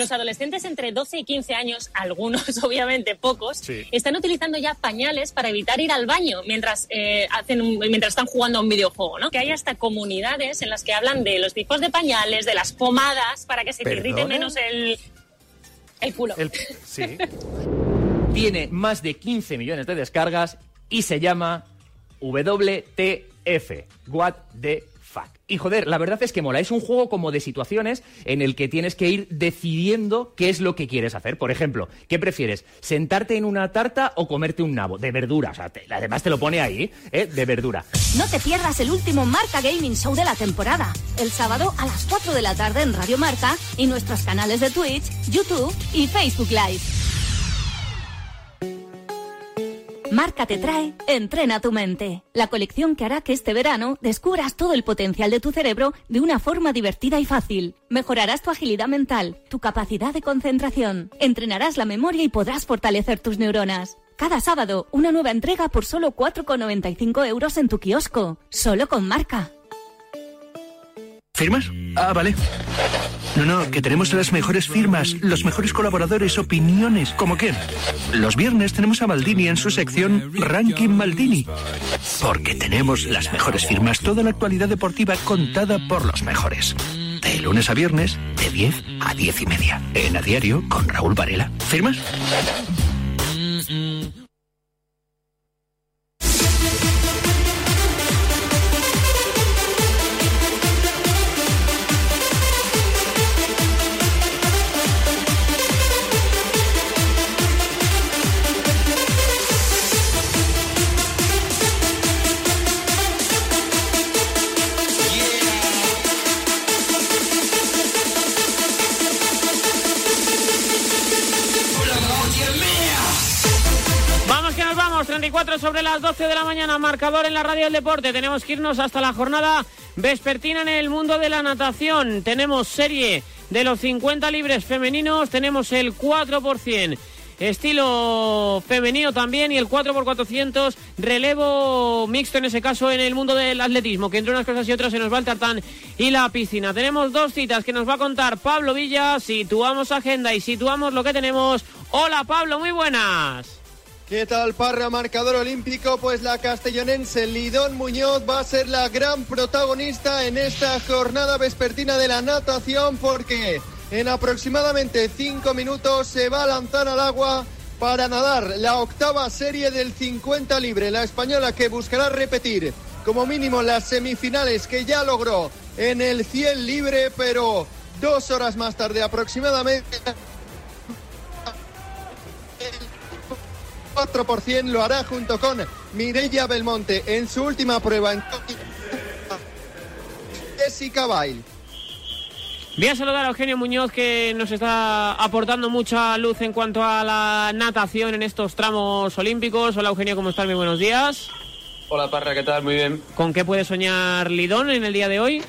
los adolescentes entre 12 y 15 años, algunos obviamente pocos, están utilizando ya pañales para evitar ir al baño mientras, eh, hacen mientras están jugando a un videojuego, ¿no? Que hay hasta comunidades en las que hablan de los tipos de pañales, de las pomadas, para que se te irrite menos el, el culo. sí. Tiene más de 15 millones de descargas y se llama WTF. What the y joder, la verdad es que mola. Es un juego como de situaciones en el que tienes que ir decidiendo qué es lo que quieres hacer. Por ejemplo, ¿qué prefieres? ¿Sentarte en una tarta o comerte un nabo? De verdura. O sea, además te lo pone ahí, ¿eh? De verdura. No te pierdas el último Marca Gaming Show de la temporada. El sábado a las 4 de la tarde en Radio Marca y nuestros canales de Twitch, YouTube y Facebook Live. Marca te trae Entrena tu mente, la colección que hará que este verano descubras todo el potencial de tu cerebro de una forma divertida y fácil. Mejorarás tu agilidad mental, tu capacidad de concentración, entrenarás la memoria y podrás fortalecer tus neuronas. Cada sábado, una nueva entrega por solo 4,95 euros en tu kiosco, solo con marca. ¿Firmas? Ah, vale. No, no, que tenemos las mejores firmas, los mejores colaboradores, opiniones. ¿Como quién? Los viernes tenemos a Maldini en su sección Ranking Maldini. Porque tenemos las mejores firmas, toda la actualidad deportiva contada por los mejores. De lunes a viernes, de 10 a 10 y media. En A Diario, con Raúl Varela. ¿Firmas? Las 12 de la mañana, marcador en la radio del deporte. Tenemos que irnos hasta la jornada vespertina en el mundo de la natación. Tenemos serie de los 50 libres femeninos, tenemos el 4% estilo femenino también y el 4x400 relevo mixto en ese caso en el mundo del atletismo, que entre unas cosas y otras se nos va el tartán y la piscina. Tenemos dos citas que nos va a contar Pablo Villa, situamos agenda y situamos lo que tenemos. Hola Pablo, muy buenas. ¿Qué tal, Parra, marcador olímpico? Pues la castellonense Lidón Muñoz va a ser la gran protagonista en esta jornada vespertina de la natación porque en aproximadamente cinco minutos se va a lanzar al agua para nadar la octava serie del 50 libre. La española que buscará repetir como mínimo las semifinales que ya logró en el 100 libre, pero dos horas más tarde aproximadamente 4% lo hará junto con Mireia Belmonte en su última prueba en Jessica Bail. Voy a saludar a Eugenio Muñoz que nos está aportando mucha luz en cuanto a la natación en estos tramos olímpicos. Hola Eugenio, ¿cómo estás? Muy buenos días. Hola Parra, ¿qué tal? Muy bien. ¿Con qué puede soñar Lidón en el día de hoy?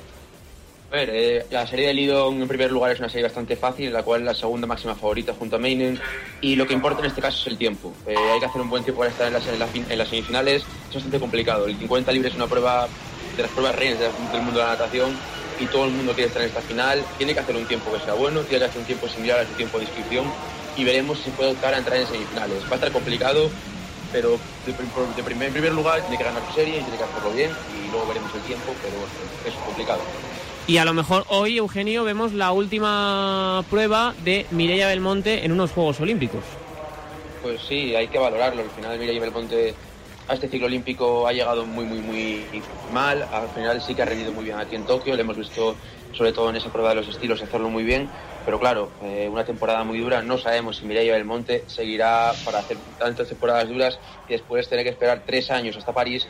A ver, eh, la serie de Lidón en primer lugar es una serie bastante fácil, en la cual es la segunda máxima favorita junto a Meinen. Y lo que importa en este caso es el tiempo. Eh, hay que hacer un buen tiempo para estar en las, las, en las semifinales. Es bastante complicado. El 50 libre es una prueba de las pruebas reinas del mundo de la natación y todo el mundo quiere estar en esta final. Tiene que hacer un tiempo que sea bueno, tiene que hacer un tiempo similar a su tiempo de inscripción y veremos si puede optar a entrar en semifinales. Va a estar complicado, pero de primer, en primer lugar tiene que ganar su serie y tiene que hacerlo bien y luego veremos el tiempo, pero es complicado. Y a lo mejor hoy, Eugenio, vemos la última prueba de Mireia Belmonte en unos Juegos Olímpicos. Pues sí, hay que valorarlo. Al final Mireia Belmonte a este ciclo olímpico ha llegado muy, muy, muy mal. Al final sí que ha rendido muy bien aquí en Tokio. Le hemos visto, sobre todo en esa prueba de los estilos, hacerlo muy bien. Pero claro, eh, una temporada muy dura. No sabemos si Mireia Belmonte seguirá para hacer tantas temporadas duras y después tener que esperar tres años hasta París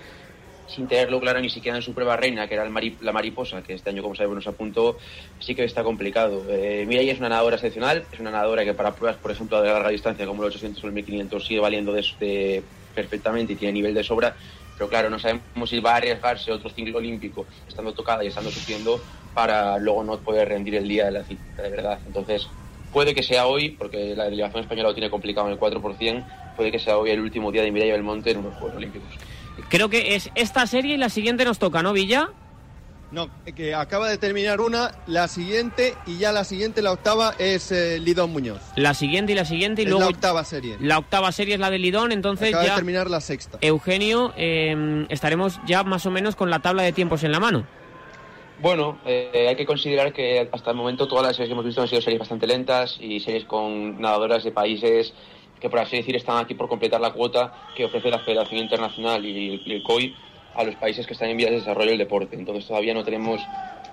sin tenerlo claro ni siquiera en su prueba reina, que era el mari la mariposa, que este año, como sabemos, nos apuntó, sí que está complicado. Eh, Mireia es una nadadora excepcional, es una nadadora que para pruebas, por ejemplo, de larga distancia, como los 800 o el 1500, sigue valiendo de, de perfectamente y tiene nivel de sobra, pero claro, no sabemos si va a arriesgarse otro ciclo olímpico estando tocada y estando sufriendo para luego no poder rendir el día de la cita, de verdad. Entonces, puede que sea hoy, porque la delegación española lo tiene complicado en el 4%, puede que sea hoy el último día de Mireia Belmonte en unos Juegos Olímpicos. Creo que es esta serie y la siguiente nos toca, ¿no, Villa? No, que acaba de terminar una, la siguiente y ya la siguiente, la octava, es eh, Lidón Muñoz. La siguiente y la siguiente y es luego... la octava serie. La octava serie es la de Lidón, entonces Acaba ya... de terminar la sexta. Eugenio, eh, estaremos ya más o menos con la tabla de tiempos en la mano. Bueno, eh, hay que considerar que hasta el momento todas las series que hemos visto han sido series bastante lentas y series con nadadoras de países que, por así decir, están aquí por completar la cuota que ofrece la Federación Internacional y el, COI a los países que están en vías de desarrollo del deporte. Entonces todavía no tenemos,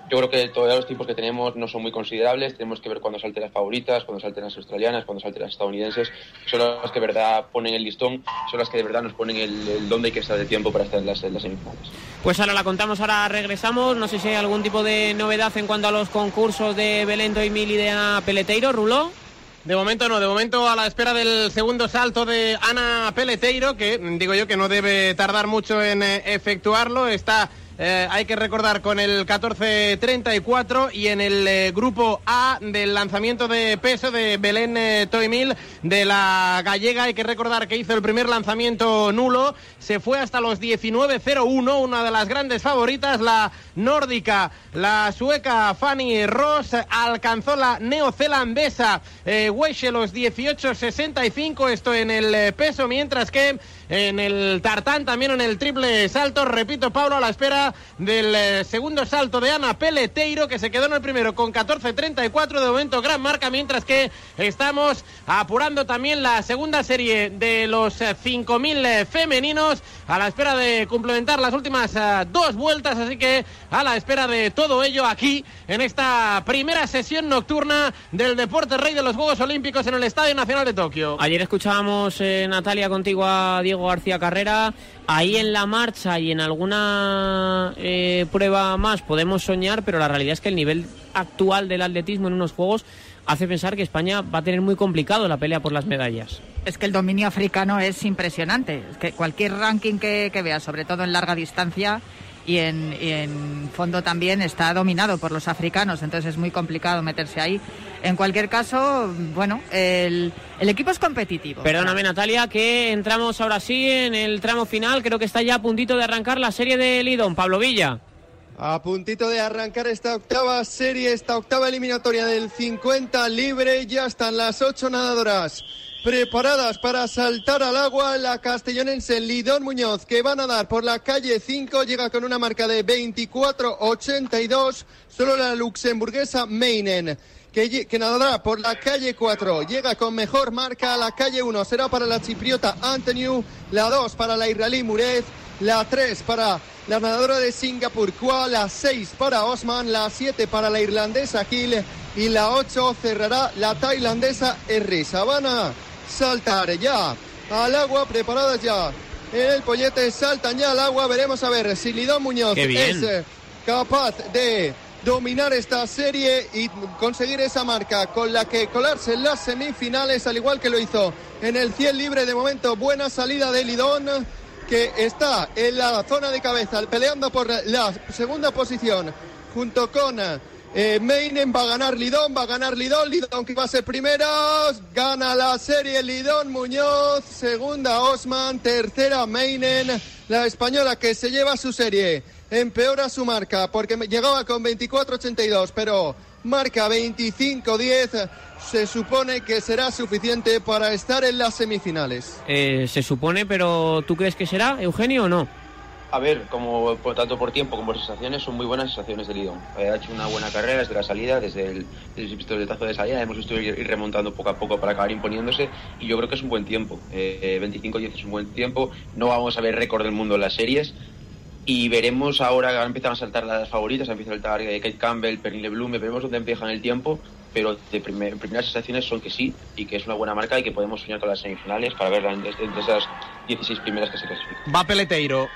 yo creo que todavía los tiempos que tenemos no son muy considerables, tenemos que ver cuándo salten las favoritas, cuándo salten las australianas, cuándo salten las estadounidenses, son las que de verdad ponen el listón, son las que de verdad nos ponen el, el dónde hay que estar de tiempo para estar en las, semifinales. Pues ahora la contamos, ahora regresamos. No sé si hay algún tipo de novedad en cuanto a los concursos de Belento y Mil y de Peleteiro, Rulo. De momento no, de momento a la espera del segundo salto de Ana Peleteiro, que digo yo que no debe tardar mucho en eh, efectuarlo. Está, eh, hay que recordar, con el 14.34 y en el eh, grupo A del lanzamiento de peso de Belén eh, Toimil de la gallega. Hay que recordar que hizo el primer lanzamiento nulo, se fue hasta los 19.01, una de las grandes favoritas, la nórdica, la sueca Fanny Ross, alcanzó la neozelandesa eh, los 18.65, esto en el eh, peso, mientras que en el tartán, también en el triple salto, repito, Pablo, a la espera del eh, segundo salto de Ana Peleteiro, que se quedó en el primero con 14.34, de momento gran marca, mientras que estamos apurando también la segunda serie de los eh, 5.000 eh, femeninos, a la espera de complementar las últimas eh, dos vueltas, así que a la espera de todo ello aquí, en esta primera sesión nocturna del deporte rey de los Juegos Olímpicos en el Estadio Nacional de Tokio. Ayer escuchábamos, Natalia, contigo a Diego García Carrera. Ahí en la marcha y en alguna eh, prueba más podemos soñar, pero la realidad es que el nivel actual del atletismo en unos juegos hace pensar que España va a tener muy complicado la pelea por las medallas. Es que el dominio africano es impresionante. Es que cualquier ranking que, que veas, sobre todo en larga distancia y en, y en fondo también, está dominado por los africanos. Entonces es muy complicado meterse ahí. En cualquier caso, bueno, el, el equipo es competitivo. Perdóname, Natalia, que entramos ahora sí en el tramo final. Creo que está ya a puntito de arrancar la serie de Lidón. Pablo Villa. A puntito de arrancar esta octava serie, esta octava eliminatoria del 50 libre, ya están las ocho nadadoras preparadas para saltar al agua. La castellonense Lidón Muñoz, que va a nadar por la calle 5, llega con una marca de 24.82. Solo la luxemburguesa Meinen. Que, nadará por la calle 4. Llega con mejor marca a la calle 1. Será para la chipriota Antoniu. La 2 para la israelí Murez. La 3 para la nadadora de Singapur Kwa. La 6 para Osman. La 7 para la irlandesa Gil. Y la 8 cerrará la tailandesa Erris. Van a saltar ya al agua. Preparadas ya. En el pollete saltan ya al agua. Veremos a ver si Lidón Muñoz es eh, capaz de dominar esta serie y conseguir esa marca con la que colarse en las semifinales, al igual que lo hizo en el 100 libre de momento. Buena salida de Lidón, que está en la zona de cabeza, peleando por la segunda posición, junto con eh, Meinen. Va a ganar Lidón, va a ganar Lidón, Lidón que va a ser primera, gana la serie Lidón Muñoz, segunda Osman, tercera Meinen, la española que se lleva su serie empeora su marca porque llegaba con 24.82, pero marca 25.10. Se supone que será suficiente para estar en las semifinales. Eh, se supone, pero ¿tú crees que será, Eugenio, o no? A ver, como por, tanto por tiempo como por sensaciones, son muy buenas sensaciones de Lidón. Eh, ha hecho una buena carrera desde la salida, desde el, desde el pistoletazo de salida. Hemos visto ir, ir, remontando poco a poco para acabar imponiéndose y yo creo que es un buen tiempo. Eh, 25-10 es un buen tiempo. No vamos a ver récord del mundo en las series, y veremos ahora, ahora empiezan a saltar las favoritas, empieza a saltar eh, Kate Campbell, Pernille Blume, veremos dónde empiezan el tiempo, pero de primer, primeras sensaciones son que sí, y que es una buena marca y que podemos soñar con las semifinales para verla entre esas 16 primeras que se clasifican. Va Peleteiro.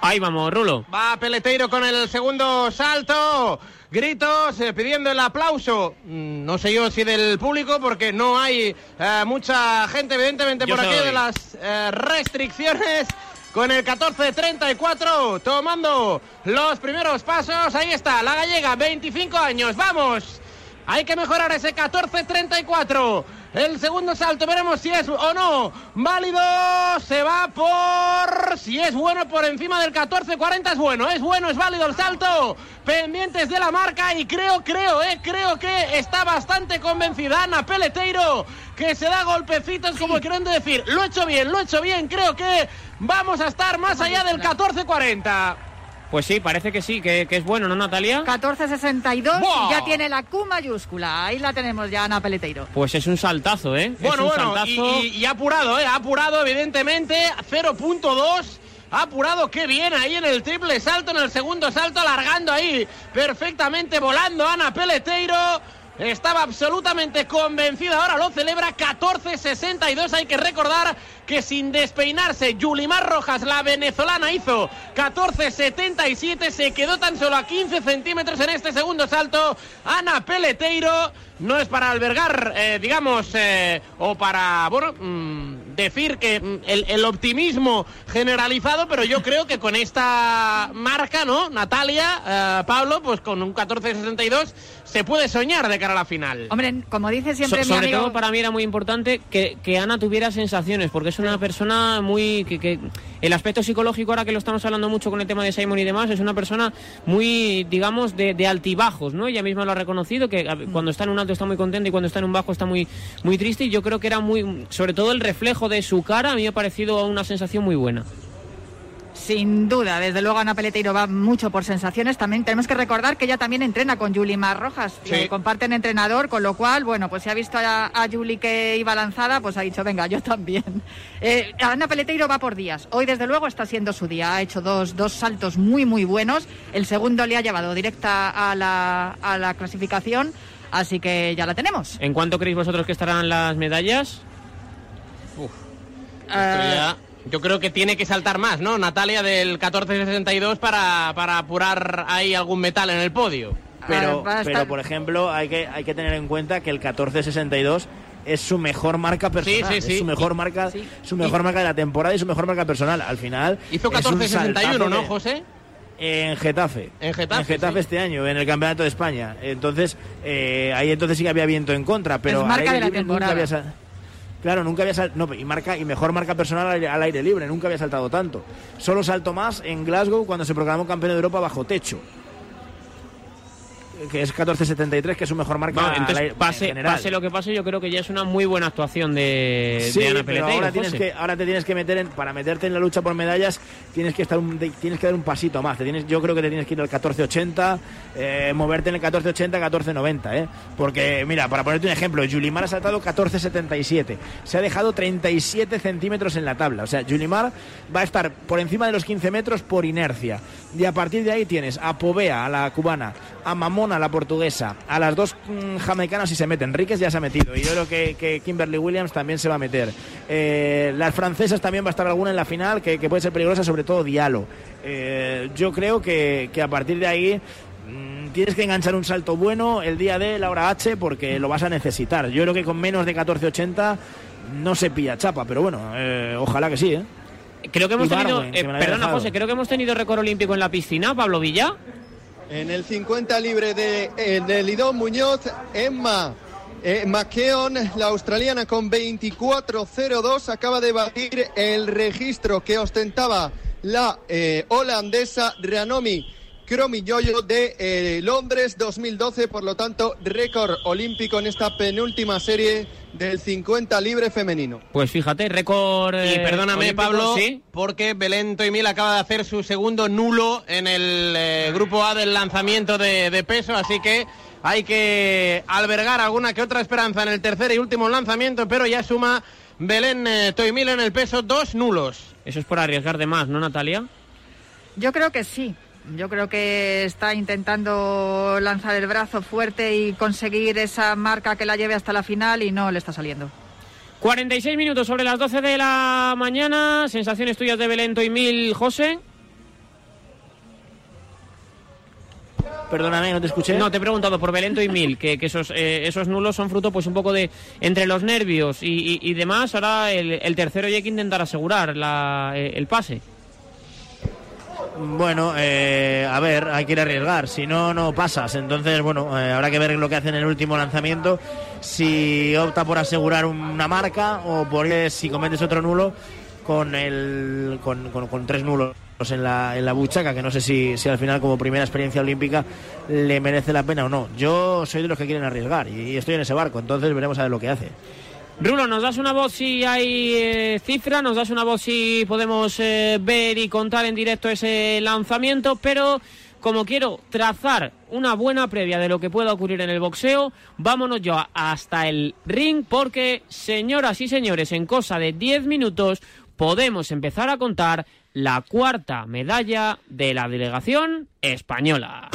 Ahí vamos, Rulo. Va Peleteiro con el segundo salto. Gritos eh, pidiendo el aplauso. Mm, No sé yo si del público, porque no hay eh, mucha gente, evidentemente, Yo por aquí de las eh, restricciones. Con el 14-34, tomando los primeros pasos. Ahí está, la gallega, 25 años. ¡Vamos! Hay que mejorar ese 14-34. El segundo salto, veremos si es o no válido. Se va por. Si es bueno por encima del 14-40, es bueno. Es bueno, es válido el salto. Pendientes de la marca y creo, creo, eh, creo que está bastante convencida Ana Peleteiro. Que se da golpecitos como queriendo decir, lo he hecho bien, lo he hecho bien. Creo que vamos a estar más allá del 14-40. Pues sí, parece que sí, que, que es bueno, ¿no, Natalia? 14.62 ¡Buah! y ya tiene la Q mayúscula. Ahí la tenemos ya, Ana Peleteiro. Pues es un saltazo, ¿eh? es Bueno, un bueno, saltazo. y, y- apurado, ¿eh? Ha apurado, evidentemente, 0.2. Ha apurado, qué bien ahí en el triple salto, en el segundo salto, alargando ahí perfectamente, volando Ana Peleteiro. Estaba absolutamente convencida, ahora lo celebra 14-62. Hay que recordar que sin despeinarse, Yulimar Rojas, la venezolana, hizo 14-77. Se quedó tan solo a 15 centímetros en este segundo salto. Ana Peleteiro no es para albergar, eh, digamos, eh, o para, bueno, mm, decir que mm, el, el optimismo generalizado, pero yo creo que con esta marca, ¿no? Natalia, eh, Pablo, pues con un 14-62 se puede soñar de cara a la final. Hombre, como dice So- siempre mi sobre amigo... todo para mí era muy importante que, que Ana tuviera sensaciones, porque es una persona muy... Que, que el aspecto psicológico, ahora que lo estamos hablando mucho con el tema de Simon y demás, es una persona muy, digamos, de, de altibajos, ¿no? Ella misma lo ha reconocido, que a- cuando está en un alto está muy contenta y cuando está en un bajo está muy, muy triste, y yo creo que era muy... Sobre todo el reflejo de su cara, a mí me ha parecido una sensación muy buena. Sin duda, desde luego Ana Peleteiro va mucho por sensaciones. También tenemos que recordar que ella también entrena con Juli Mar Rojas. Sí. Eh, comparten entrenador, con lo cual, bueno, pues si ha visto a, a Juli que iba lanzada, pues ha dicho, venga, yo también. Eh, Ana Peleteiro va por días. Hoy, desde luego, está siendo su día. Ha hecho dos, dos saltos muy, muy buenos. El segundo le ha llevado directa a la, a la clasificación. Así que ya la tenemos. ¿En cuánto creéis vosotros que estarán las medallas? Esto ya- Yo creo que tiene que saltar más, ¿no? Natalia del 14-62 para, para apurar ahí algún metal en el podio. Pero, pero por ejemplo, hay que, hay que tener en cuenta que el 1462 es su mejor marca personal. Sí, sí, sí. Es su mejor marca, su mejor marca de la temporada y su mejor marca personal. Al final. Hizo es un 14.61, saltazo ¿no, José? En Getafe. En Getafe, sí. este año, en el Campeonato de España. Entonces, eh, ahí entonces sí que había viento en contra, pero Es marca de la temporada. había Claro, nunca había sal- no, y marca y mejor marca personal al al aire libre, nunca había saltado tanto. Solo saltó más en Glasgow cuando se proclamó campeón de Europa bajo techo. Que es 14.73, que es su mejor marca Bueno, entonces, aire- en pase, lo que pase, yo creo que ya es una muy buena actuación de, Sí, de Ana pero Peleteiro, ahora, tienes que, ahora te tienes que meter en, para meterte en la lucha por medallas tienes que estar un, tienes que dar un pasito más. Te tienes, yo creo que te tienes que ir al 14.80, eh, moverte en el 14.80, 14.90, ¿eh? Porque, mira, para ponerte un ejemplo, Yulimar ha saltado 14.77. Se ha dejado 37 centímetros en la tabla. O sea, Yulimar va a estar por encima de los 15 metros por inercia. Y a partir de ahí tienes a Povea, a la cubana, a Mamona, la portuguesa, a las dos mm, jamaicanas y se meten. Enríquez ya se ha metido y yo creo que, que Kimberly Williams también se va a meter. Eh, las francesas también va a estar alguna en la final que, que puede ser peligrosa, sobre todo Diallo. Eh, yo creo que, que a partir de ahí mm, tienes que enganchar un salto bueno el día de la hora H porque lo vas a necesitar. Yo creo que con menos de 14.80 no se pilla chapa, pero bueno, eh, ojalá que sí, ¿eh? Creo que hemos tenido, que eh, perdona dejado. José, creo que hemos tenido récord olímpico en la piscina, Pablo Villa. En el 50 libre de, eh, de Lidón Muñoz, Emma eh, McKeon, la australiana con 24.02, acaba de batir el registro que ostentaba la eh, holandesa Ranomi Kromilloyo de eh, Londres 2012, por lo tanto, récord olímpico en esta penúltima serie del 50 libre femenino. Pues fíjate, récord. Y eh, perdóname, olímpico, Pablo, Sí. porque Belén Toimil acaba de hacer su segundo nulo en el eh, grupo A del lanzamiento de, de peso, así que hay que albergar alguna que otra esperanza en el tercer y último lanzamiento, pero ya suma Belén eh, Toimil en el peso dos nulos. Eso es por arriesgar de más, ¿no, Natalia? Yo creo que sí. Yo creo que está intentando lanzar el brazo fuerte y conseguir esa marca que la lleve hasta la final y no le está saliendo. 46 minutos sobre las 12 de la mañana. Sensaciones tuyas de Belén y Mil, José. Perdóname, no te escuché. No, te he preguntado por Belento y Mil, que, que esos, eh, esos nulos son fruto pues un poco de entre los nervios y, y- y demás. Ahora el, el tercero ya hay que intentar asegurar la, eh, el pase. Bueno, eh, a ver, hay que ir a arriesgar. Si no, no pasas. Entonces, bueno, eh, habrá que ver lo que hace en el último lanzamiento. Si opta por asegurar una marca o por si cometes otro nulo con el con, con- con tres nulos en la, en la buchaca, que no sé si, al final como primera experiencia olímpica le merece la pena o no. Yo soy de los que quieren arriesgar y estoy en ese barco, entonces veremos a ver lo que hace. Rulo, ¿nos das una voz si hay eh, cifra? ¿Nos das una voz si podemos eh, ver y contar en directo ese lanzamiento? Pero como quiero trazar una buena previa de lo que pueda ocurrir en el boxeo, vámonos yo hasta el ring porque, señoras y señores, en cosa de 10 minutos podemos empezar a contar la cuarta medalla de la delegación española.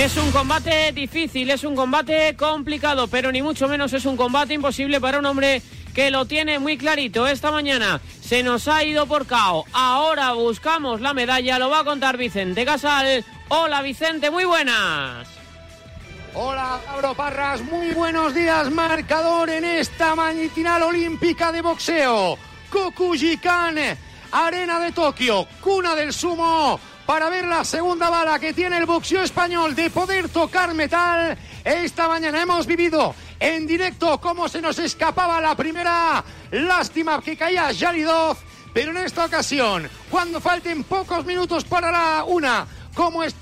Es un combate difícil, es un combate complicado, pero ni mucho menos es un combate imposible para un hombre que lo tiene muy clarito. Esta mañana se nos ha ido por KO. Ahora buscamos la medalla, lo va a contar Vicente Casal. Hola Vicente, muy buenas. Hola, Pablo Parras, muy buenos días, marcador en esta mañitinal olímpica de boxeo. Kokujikan, Arena de Tokio, cuna del sumo, para ver la segunda bala que tiene el boxeo español de poder tocar metal. Esta mañana hemos vivido en directo cómo se nos escapaba la primera. Lástima que caía Yaridov, pero en esta ocasión, cuando falten pocos minutos para la una, como es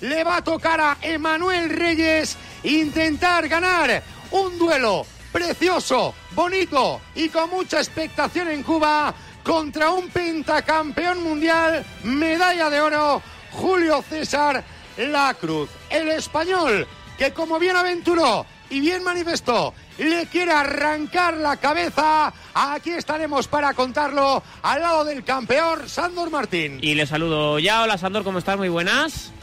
le va a tocar a Emanuel Reyes intentar ganar un duelo precioso, bonito y con mucha expectación en Cuba contra un pentacampeón mundial, medalla de oro, Julio César La Cruz. El español que como bien aventuró y bien manifestó, le quiere arrancar la cabeza. Aquí estaremos para contarlo al lado del campeón Sandor Martín. Y le saludo ya. Hola Sandor, ¿cómo estás? Muy buenas.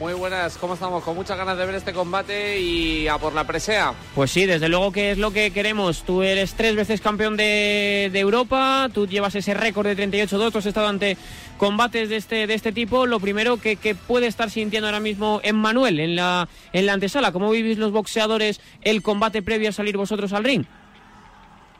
Muy buenas, ¿cómo estamos? Con muchas ganas de ver este combate y a por la presea. Pues sí, desde luego que es lo que queremos. Tú eres tres veces campeón de, de Europa, tú llevas ese récord de 38-2, tú has estado ante combates de este, de este tipo. Lo primero que, que puede estar sintiendo ahora mismo Emmanuel en la, en la antesala, ¿cómo vivís los boxeadores el combate previo a salir vosotros al ring?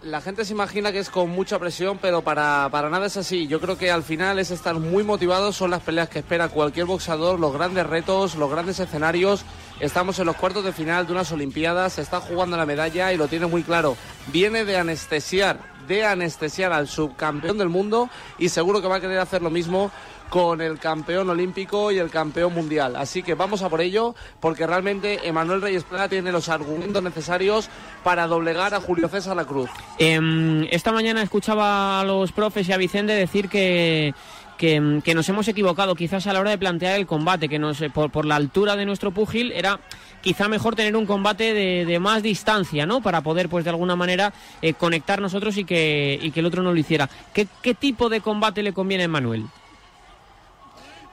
La gente se imagina que es con mucha presión, pero para, para nada es así. Yo creo que al final es estar muy motivados, son las peleas que espera cualquier boxeador, los grandes retos, los grandes escenarios. Estamos en los cuartos de final de unas Olimpiadas, se está jugando la medalla y lo tiene muy claro. Viene de anestesiar, de anestesiar al subcampeón del mundo y seguro que va a querer hacer lo mismo con el campeón olímpico y el campeón mundial. Así que vamos a por ello, porque realmente Emanuel Reyes Plata tiene los argumentos necesarios para doblegar a Julio César La Cruz. Em, esta mañana escuchaba a los profes y a Vicente decir que, que, nos hemos equivocado quizás a la hora de plantear el combate, que nos, por, por la altura de nuestro púgil era quizá mejor tener un combate de, de más distancia, ¿no? Para poder, pues de alguna manera, eh, conectar nosotros y que, y que el otro no lo hiciera. ¿Qué, ¿Qué tipo de combate le conviene a Emanuel?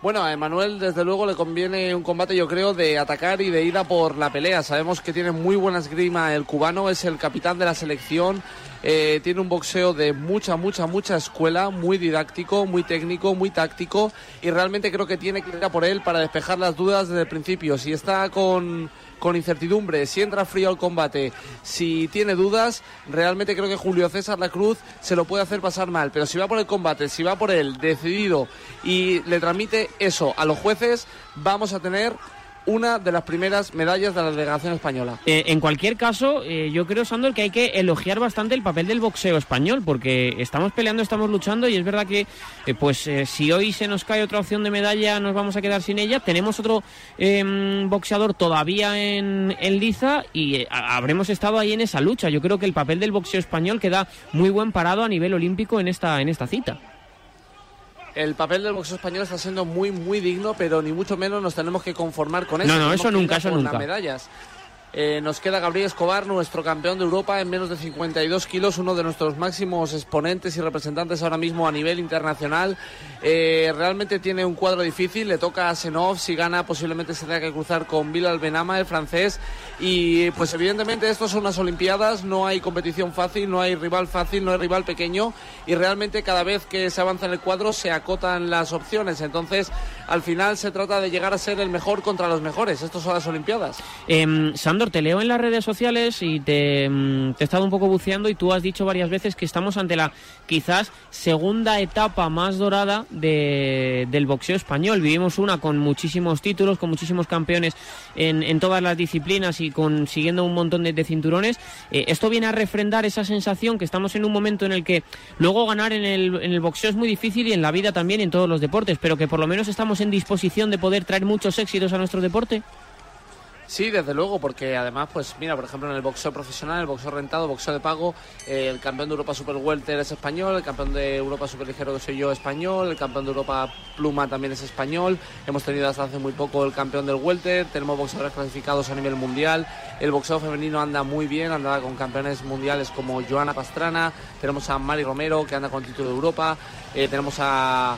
Bueno, a Emanuel desde luego le conviene un combate yo creo de atacar y de ir a por la pelea. Sabemos que tiene muy buena esgrima el cubano, es el capitán de la selección, eh, tiene un boxeo de mucha, mucha, mucha escuela, muy didáctico, muy técnico, muy táctico y realmente creo que tiene que ir a por él para despejar las dudas desde el principio. Si está con con incertidumbre, si entra frío al combate, si tiene dudas, realmente creo que Julio César La Cruz se lo puede hacer pasar mal. Pero si va por el combate, si va por él decidido y le transmite eso a los jueces, vamos a tener una de las primeras medallas de la delegación española. Eh, en cualquier caso, eh, yo creo, Sandor, que hay que elogiar bastante el papel del boxeo español, porque estamos peleando, estamos luchando y es verdad que, eh, pues, eh, si hoy se nos cae otra opción de medalla, nos vamos a quedar sin ella. Tenemos otro em, boxeador todavía en, en liza y ha- habremos estado ahí en esa lucha. Yo creo que el papel del boxeo español queda muy buen parado a nivel olímpico en esta, en esta cita. El papel del boxeo español está siendo muy, muy digno, pero ni mucho menos nos tenemos que conformar con eso. No, no, eso nunca, eso nunca. Las medallas. Eh, nos queda Gabriel Escobar, nuestro campeón de Europa en menos de 52 kilos, uno de nuestros máximos exponentes y representantes ahora mismo a nivel internacional. Eh, realmente tiene un cuadro difícil, le toca a Senov, si gana posiblemente se tenga que cruzar con Bilal Benama, el francés. Y pues evidentemente esto son unas Olimpiadas, no hay competición fácil, no hay rival fácil, no hay rival pequeño y realmente cada vez que se avanza en el cuadro se acotan las opciones. Entonces al final se trata de llegar a ser el mejor contra los mejores. Estos son las Olimpiadas. Em, te leo en las redes sociales y te, em, te he estado un poco buceando y tú has dicho varias veces que estamos ante la quizás segunda etapa más dorada de- del boxeo español. Vivimos una con muchísimos títulos, con muchísimos campeones en, todas las disciplinas y consiguiendo un montón de, de cinturones. Eh, esto viene a refrendar esa sensación que estamos en un momento en el que luego ganar en el, en el boxeo es muy difícil y en la vida también y en todos los deportes, pero que por lo menos estamos en disposición de poder traer muchos éxitos a nuestro deporte. Sí, desde luego, porque además, pues mira, por ejemplo, en el boxeo profesional, el boxeo rentado, boxeo de pago, eh, el campeón de Europa Super Welter es español, el campeón de Europa Super Ligero que soy yo español, el campeón de Europa Pluma también es español, hemos tenido hasta hace muy poco el campeón del Welter, tenemos boxeadores clasificados a nivel mundial, el boxeo femenino anda muy bien, anda con campeones mundiales como Joana Pastrana, tenemos a Mari Romero que anda con título de Europa, eh, tenemos a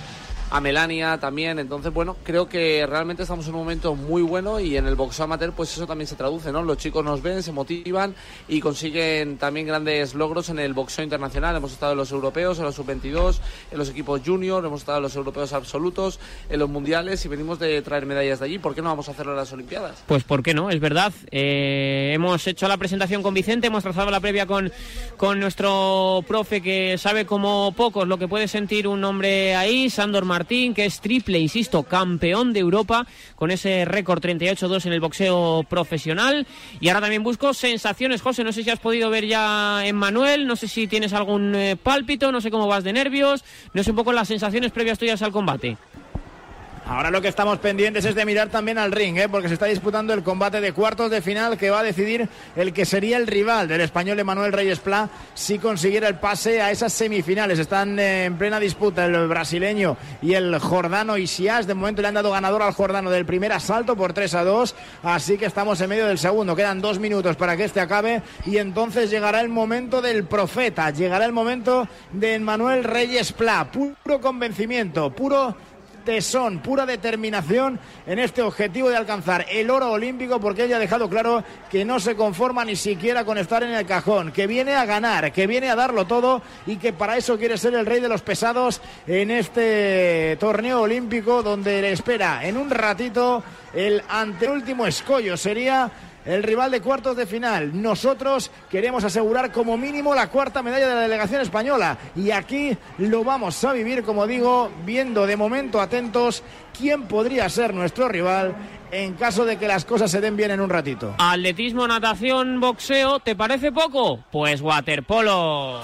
a Melania también. Entonces, bueno, creo que realmente estamos en un momento muy bueno y en el boxeo amateur, pues eso también se traduce, ¿no? Los chicos nos ven, se motivan y consiguen también grandes logros en el boxeo internacional. Hemos estado en los europeos, en los sub-22, en los equipos junior, hemos estado en los europeos absolutos, en los mundiales y venimos de traer medallas de allí. ¿Por qué no vamos a hacerlo en las Olimpiadas? Pues ¿por qué no? Es verdad. Eh, hemos hecho la presentación con Vicente, hemos trazado la previa con, con nuestro profe que sabe como pocos lo que puede sentir un hombre ahí, Sandor Martín, que es triple, insisto, campeón de Europa con ese récord 38-2 en el boxeo profesional. Y ahora también busco sensaciones, José. No sé si has podido ver ya en Manuel, no sé si tienes algún eh, pálpito, no sé cómo vas de nervios, no sé un poco las sensaciones previas tuyas al combate. Ahora lo que estamos pendientes es de mirar también al ring, ¿eh? porque se está disputando el combate de cuartos de final que va a decidir el que sería el rival del español Emanuel Reyes Pla si consiguiera el pase a esas semifinales. Están eh, en plena disputa el brasileño y el jordano Isias. De momento le han dado ganador al jordano del primer asalto por 3 a 2, así que estamos en medio del segundo. Quedan dos minutos para que este acabe y entonces llegará el momento del profeta, llegará el momento de Emanuel Reyes Pla. Puro convencimiento, puro tesón, pura determinación en este objetivo de alcanzar el oro olímpico porque ella ha dejado claro que no se conforma ni siquiera con estar en el cajón, que viene a ganar, que viene a darlo todo y que para eso quiere ser el rey de los pesados en este torneo olímpico donde le espera en un ratito el anteúltimo escollo. Sería el rival de cuartos de final. Nosotros queremos asegurar como mínimo la cuarta medalla de la delegación española. Y aquí lo vamos a vivir, como digo, viendo de momento atentos quién podría ser nuestro rival en caso de que las cosas se den bien en un ratito. Atletismo, natación, boxeo, ¿te parece poco? Pues waterpolo.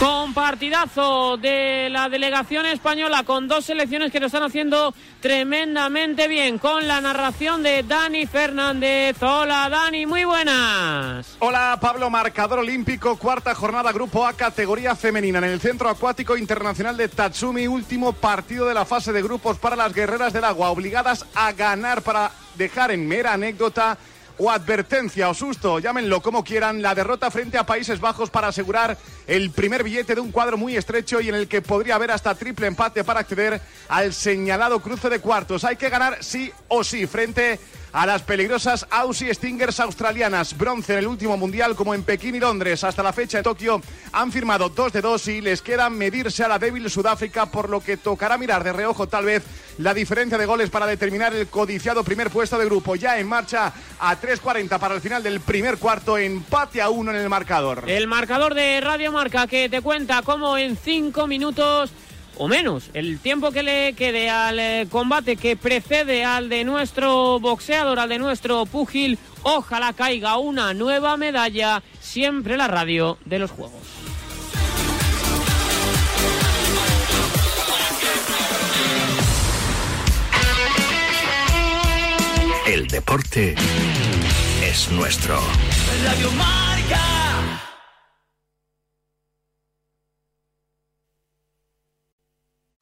Con partidazo de la delegación española, con dos selecciones que lo están haciendo tremendamente bien, con la narración de Dani Fernández. Hola Dani, muy buenas. Hola Pablo, marcador olímpico, cuarta jornada Grupo A, categoría femenina en el Centro Acuático Internacional de Tatsumi, último partido de la fase de grupos para las guerreras del agua, obligadas a ganar para dejar en mera anécdota o advertencia o susto, llámenlo como quieran, la derrota frente a Países Bajos para asegurar el primer billete de un cuadro muy estrecho y en el que podría haber hasta triple empate para acceder al señalado cruce de cuartos. Hay que ganar sí o sí frente a las peligrosas Aussie Stingers australianas. Bronce en el último mundial como en Pekín y Londres. Hasta la fecha de Tokio han firmado dos de dos y les queda medirse a la débil Sudáfrica, por lo que tocará mirar de reojo tal vez la diferencia de goles para determinar el codiciado primer puesto de grupo. Ya en marcha a 3.40 para el final del primer cuarto, empate a uno en el marcador. El marcador de Radio Marca que te cuenta cómo en cinco minutos o menos el tiempo que le quede al eh, combate que precede al de nuestro boxeador, al de nuestro púgil, ojalá caiga una nueva medalla, siempre la radio de los Juegos. El deporte es nuestro. Radio Marca.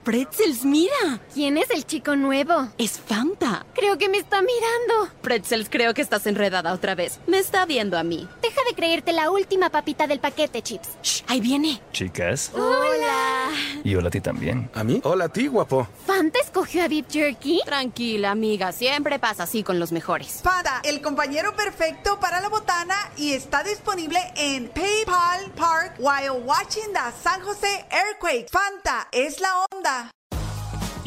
Pretzels, mira. ¿Quién es el chico nuevo? Es Fanta. Creo que me está mirando. Pretzels, creo que estás enredada otra vez. Me está viendo a mí. Deja de creerte la última papita del paquete, Chips. Shh, ahí viene. Chicas. Hola. Y hola a ti también. ¿A mí? Hola a ti, guapo. ¿Fanta escogió a Beef Jerky? Tranquila, amiga. Siempre pasa así con los mejores. Fanta, el compañero perfecto para la botana y está disponible en PayPal Park while watching the San Jose Earthquake. Fanta es la onda.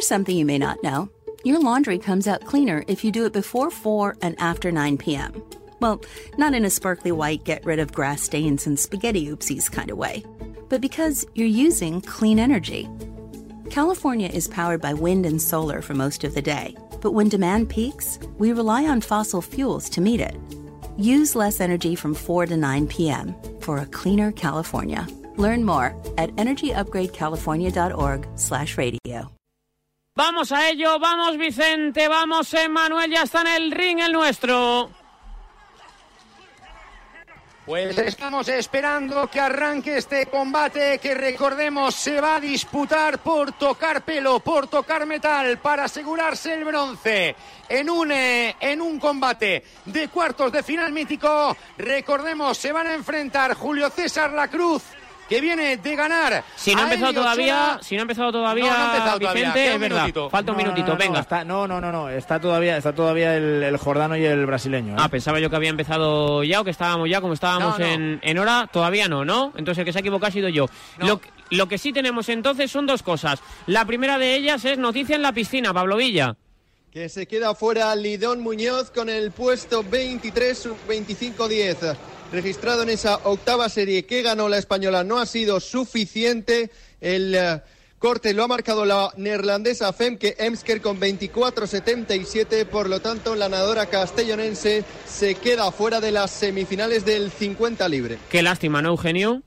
Here's something you may not know your laundry comes out cleaner if you do it before 4 and after 9 p.m. Well, not in a sparkly white, get rid of grass stains and spaghetti oopsies kind of way, but because you're using clean energy. California is powered by wind and solar for most of the day, but when demand peaks, we rely on fossil fuels to meet it. Use less energy from 4 to 9 p.m. for a cleaner California. Learn more at energyupgradecalifornia.org/radio. Vamos a ello, vamos Vicente, vamos Emanuel, ya está en el ring el nuestro. Pues estamos esperando que arranque este combate que recordemos se va a disputar por tocar pelo, por tocar metal, para asegurarse el bronce en un, eh, en un combate de cuartos de final mítico. Recordemos, se van a enfrentar Julio César La Cruz que viene de ganar. Si no ha empezado todavía, si no ha empezado todavía, No, no ha empezado todavía, Vicente, queda es verdad. minutito. Falta un No, minutito, no, no, venga. está- no, no, no, no, está todavía, está todavía el, el jordano y el brasileño. ¿eh? Ah, pensaba yo que había empezado ya o que estábamos ya, como estábamos. En, en hora, todavía no, ¿no? Entonces el que se ha equivocado ha sido yo. Lo, lo que sí tenemos entonces son dos cosas. La primera de ellas es noticia en la piscina, Pablo Villa. Que se queda fuera Lidón Muñoz con el puesto 23, sub 25-10. Registrado en esa octava serie que ganó la española no ha sido suficiente. El eh, corte lo ha marcado la neerlandesa Femke Emsker con 24-77. Por lo tanto, la nadadora castellonense se queda fuera de las semifinales del 50 libre. Qué lástima, ¿no, Eugenio?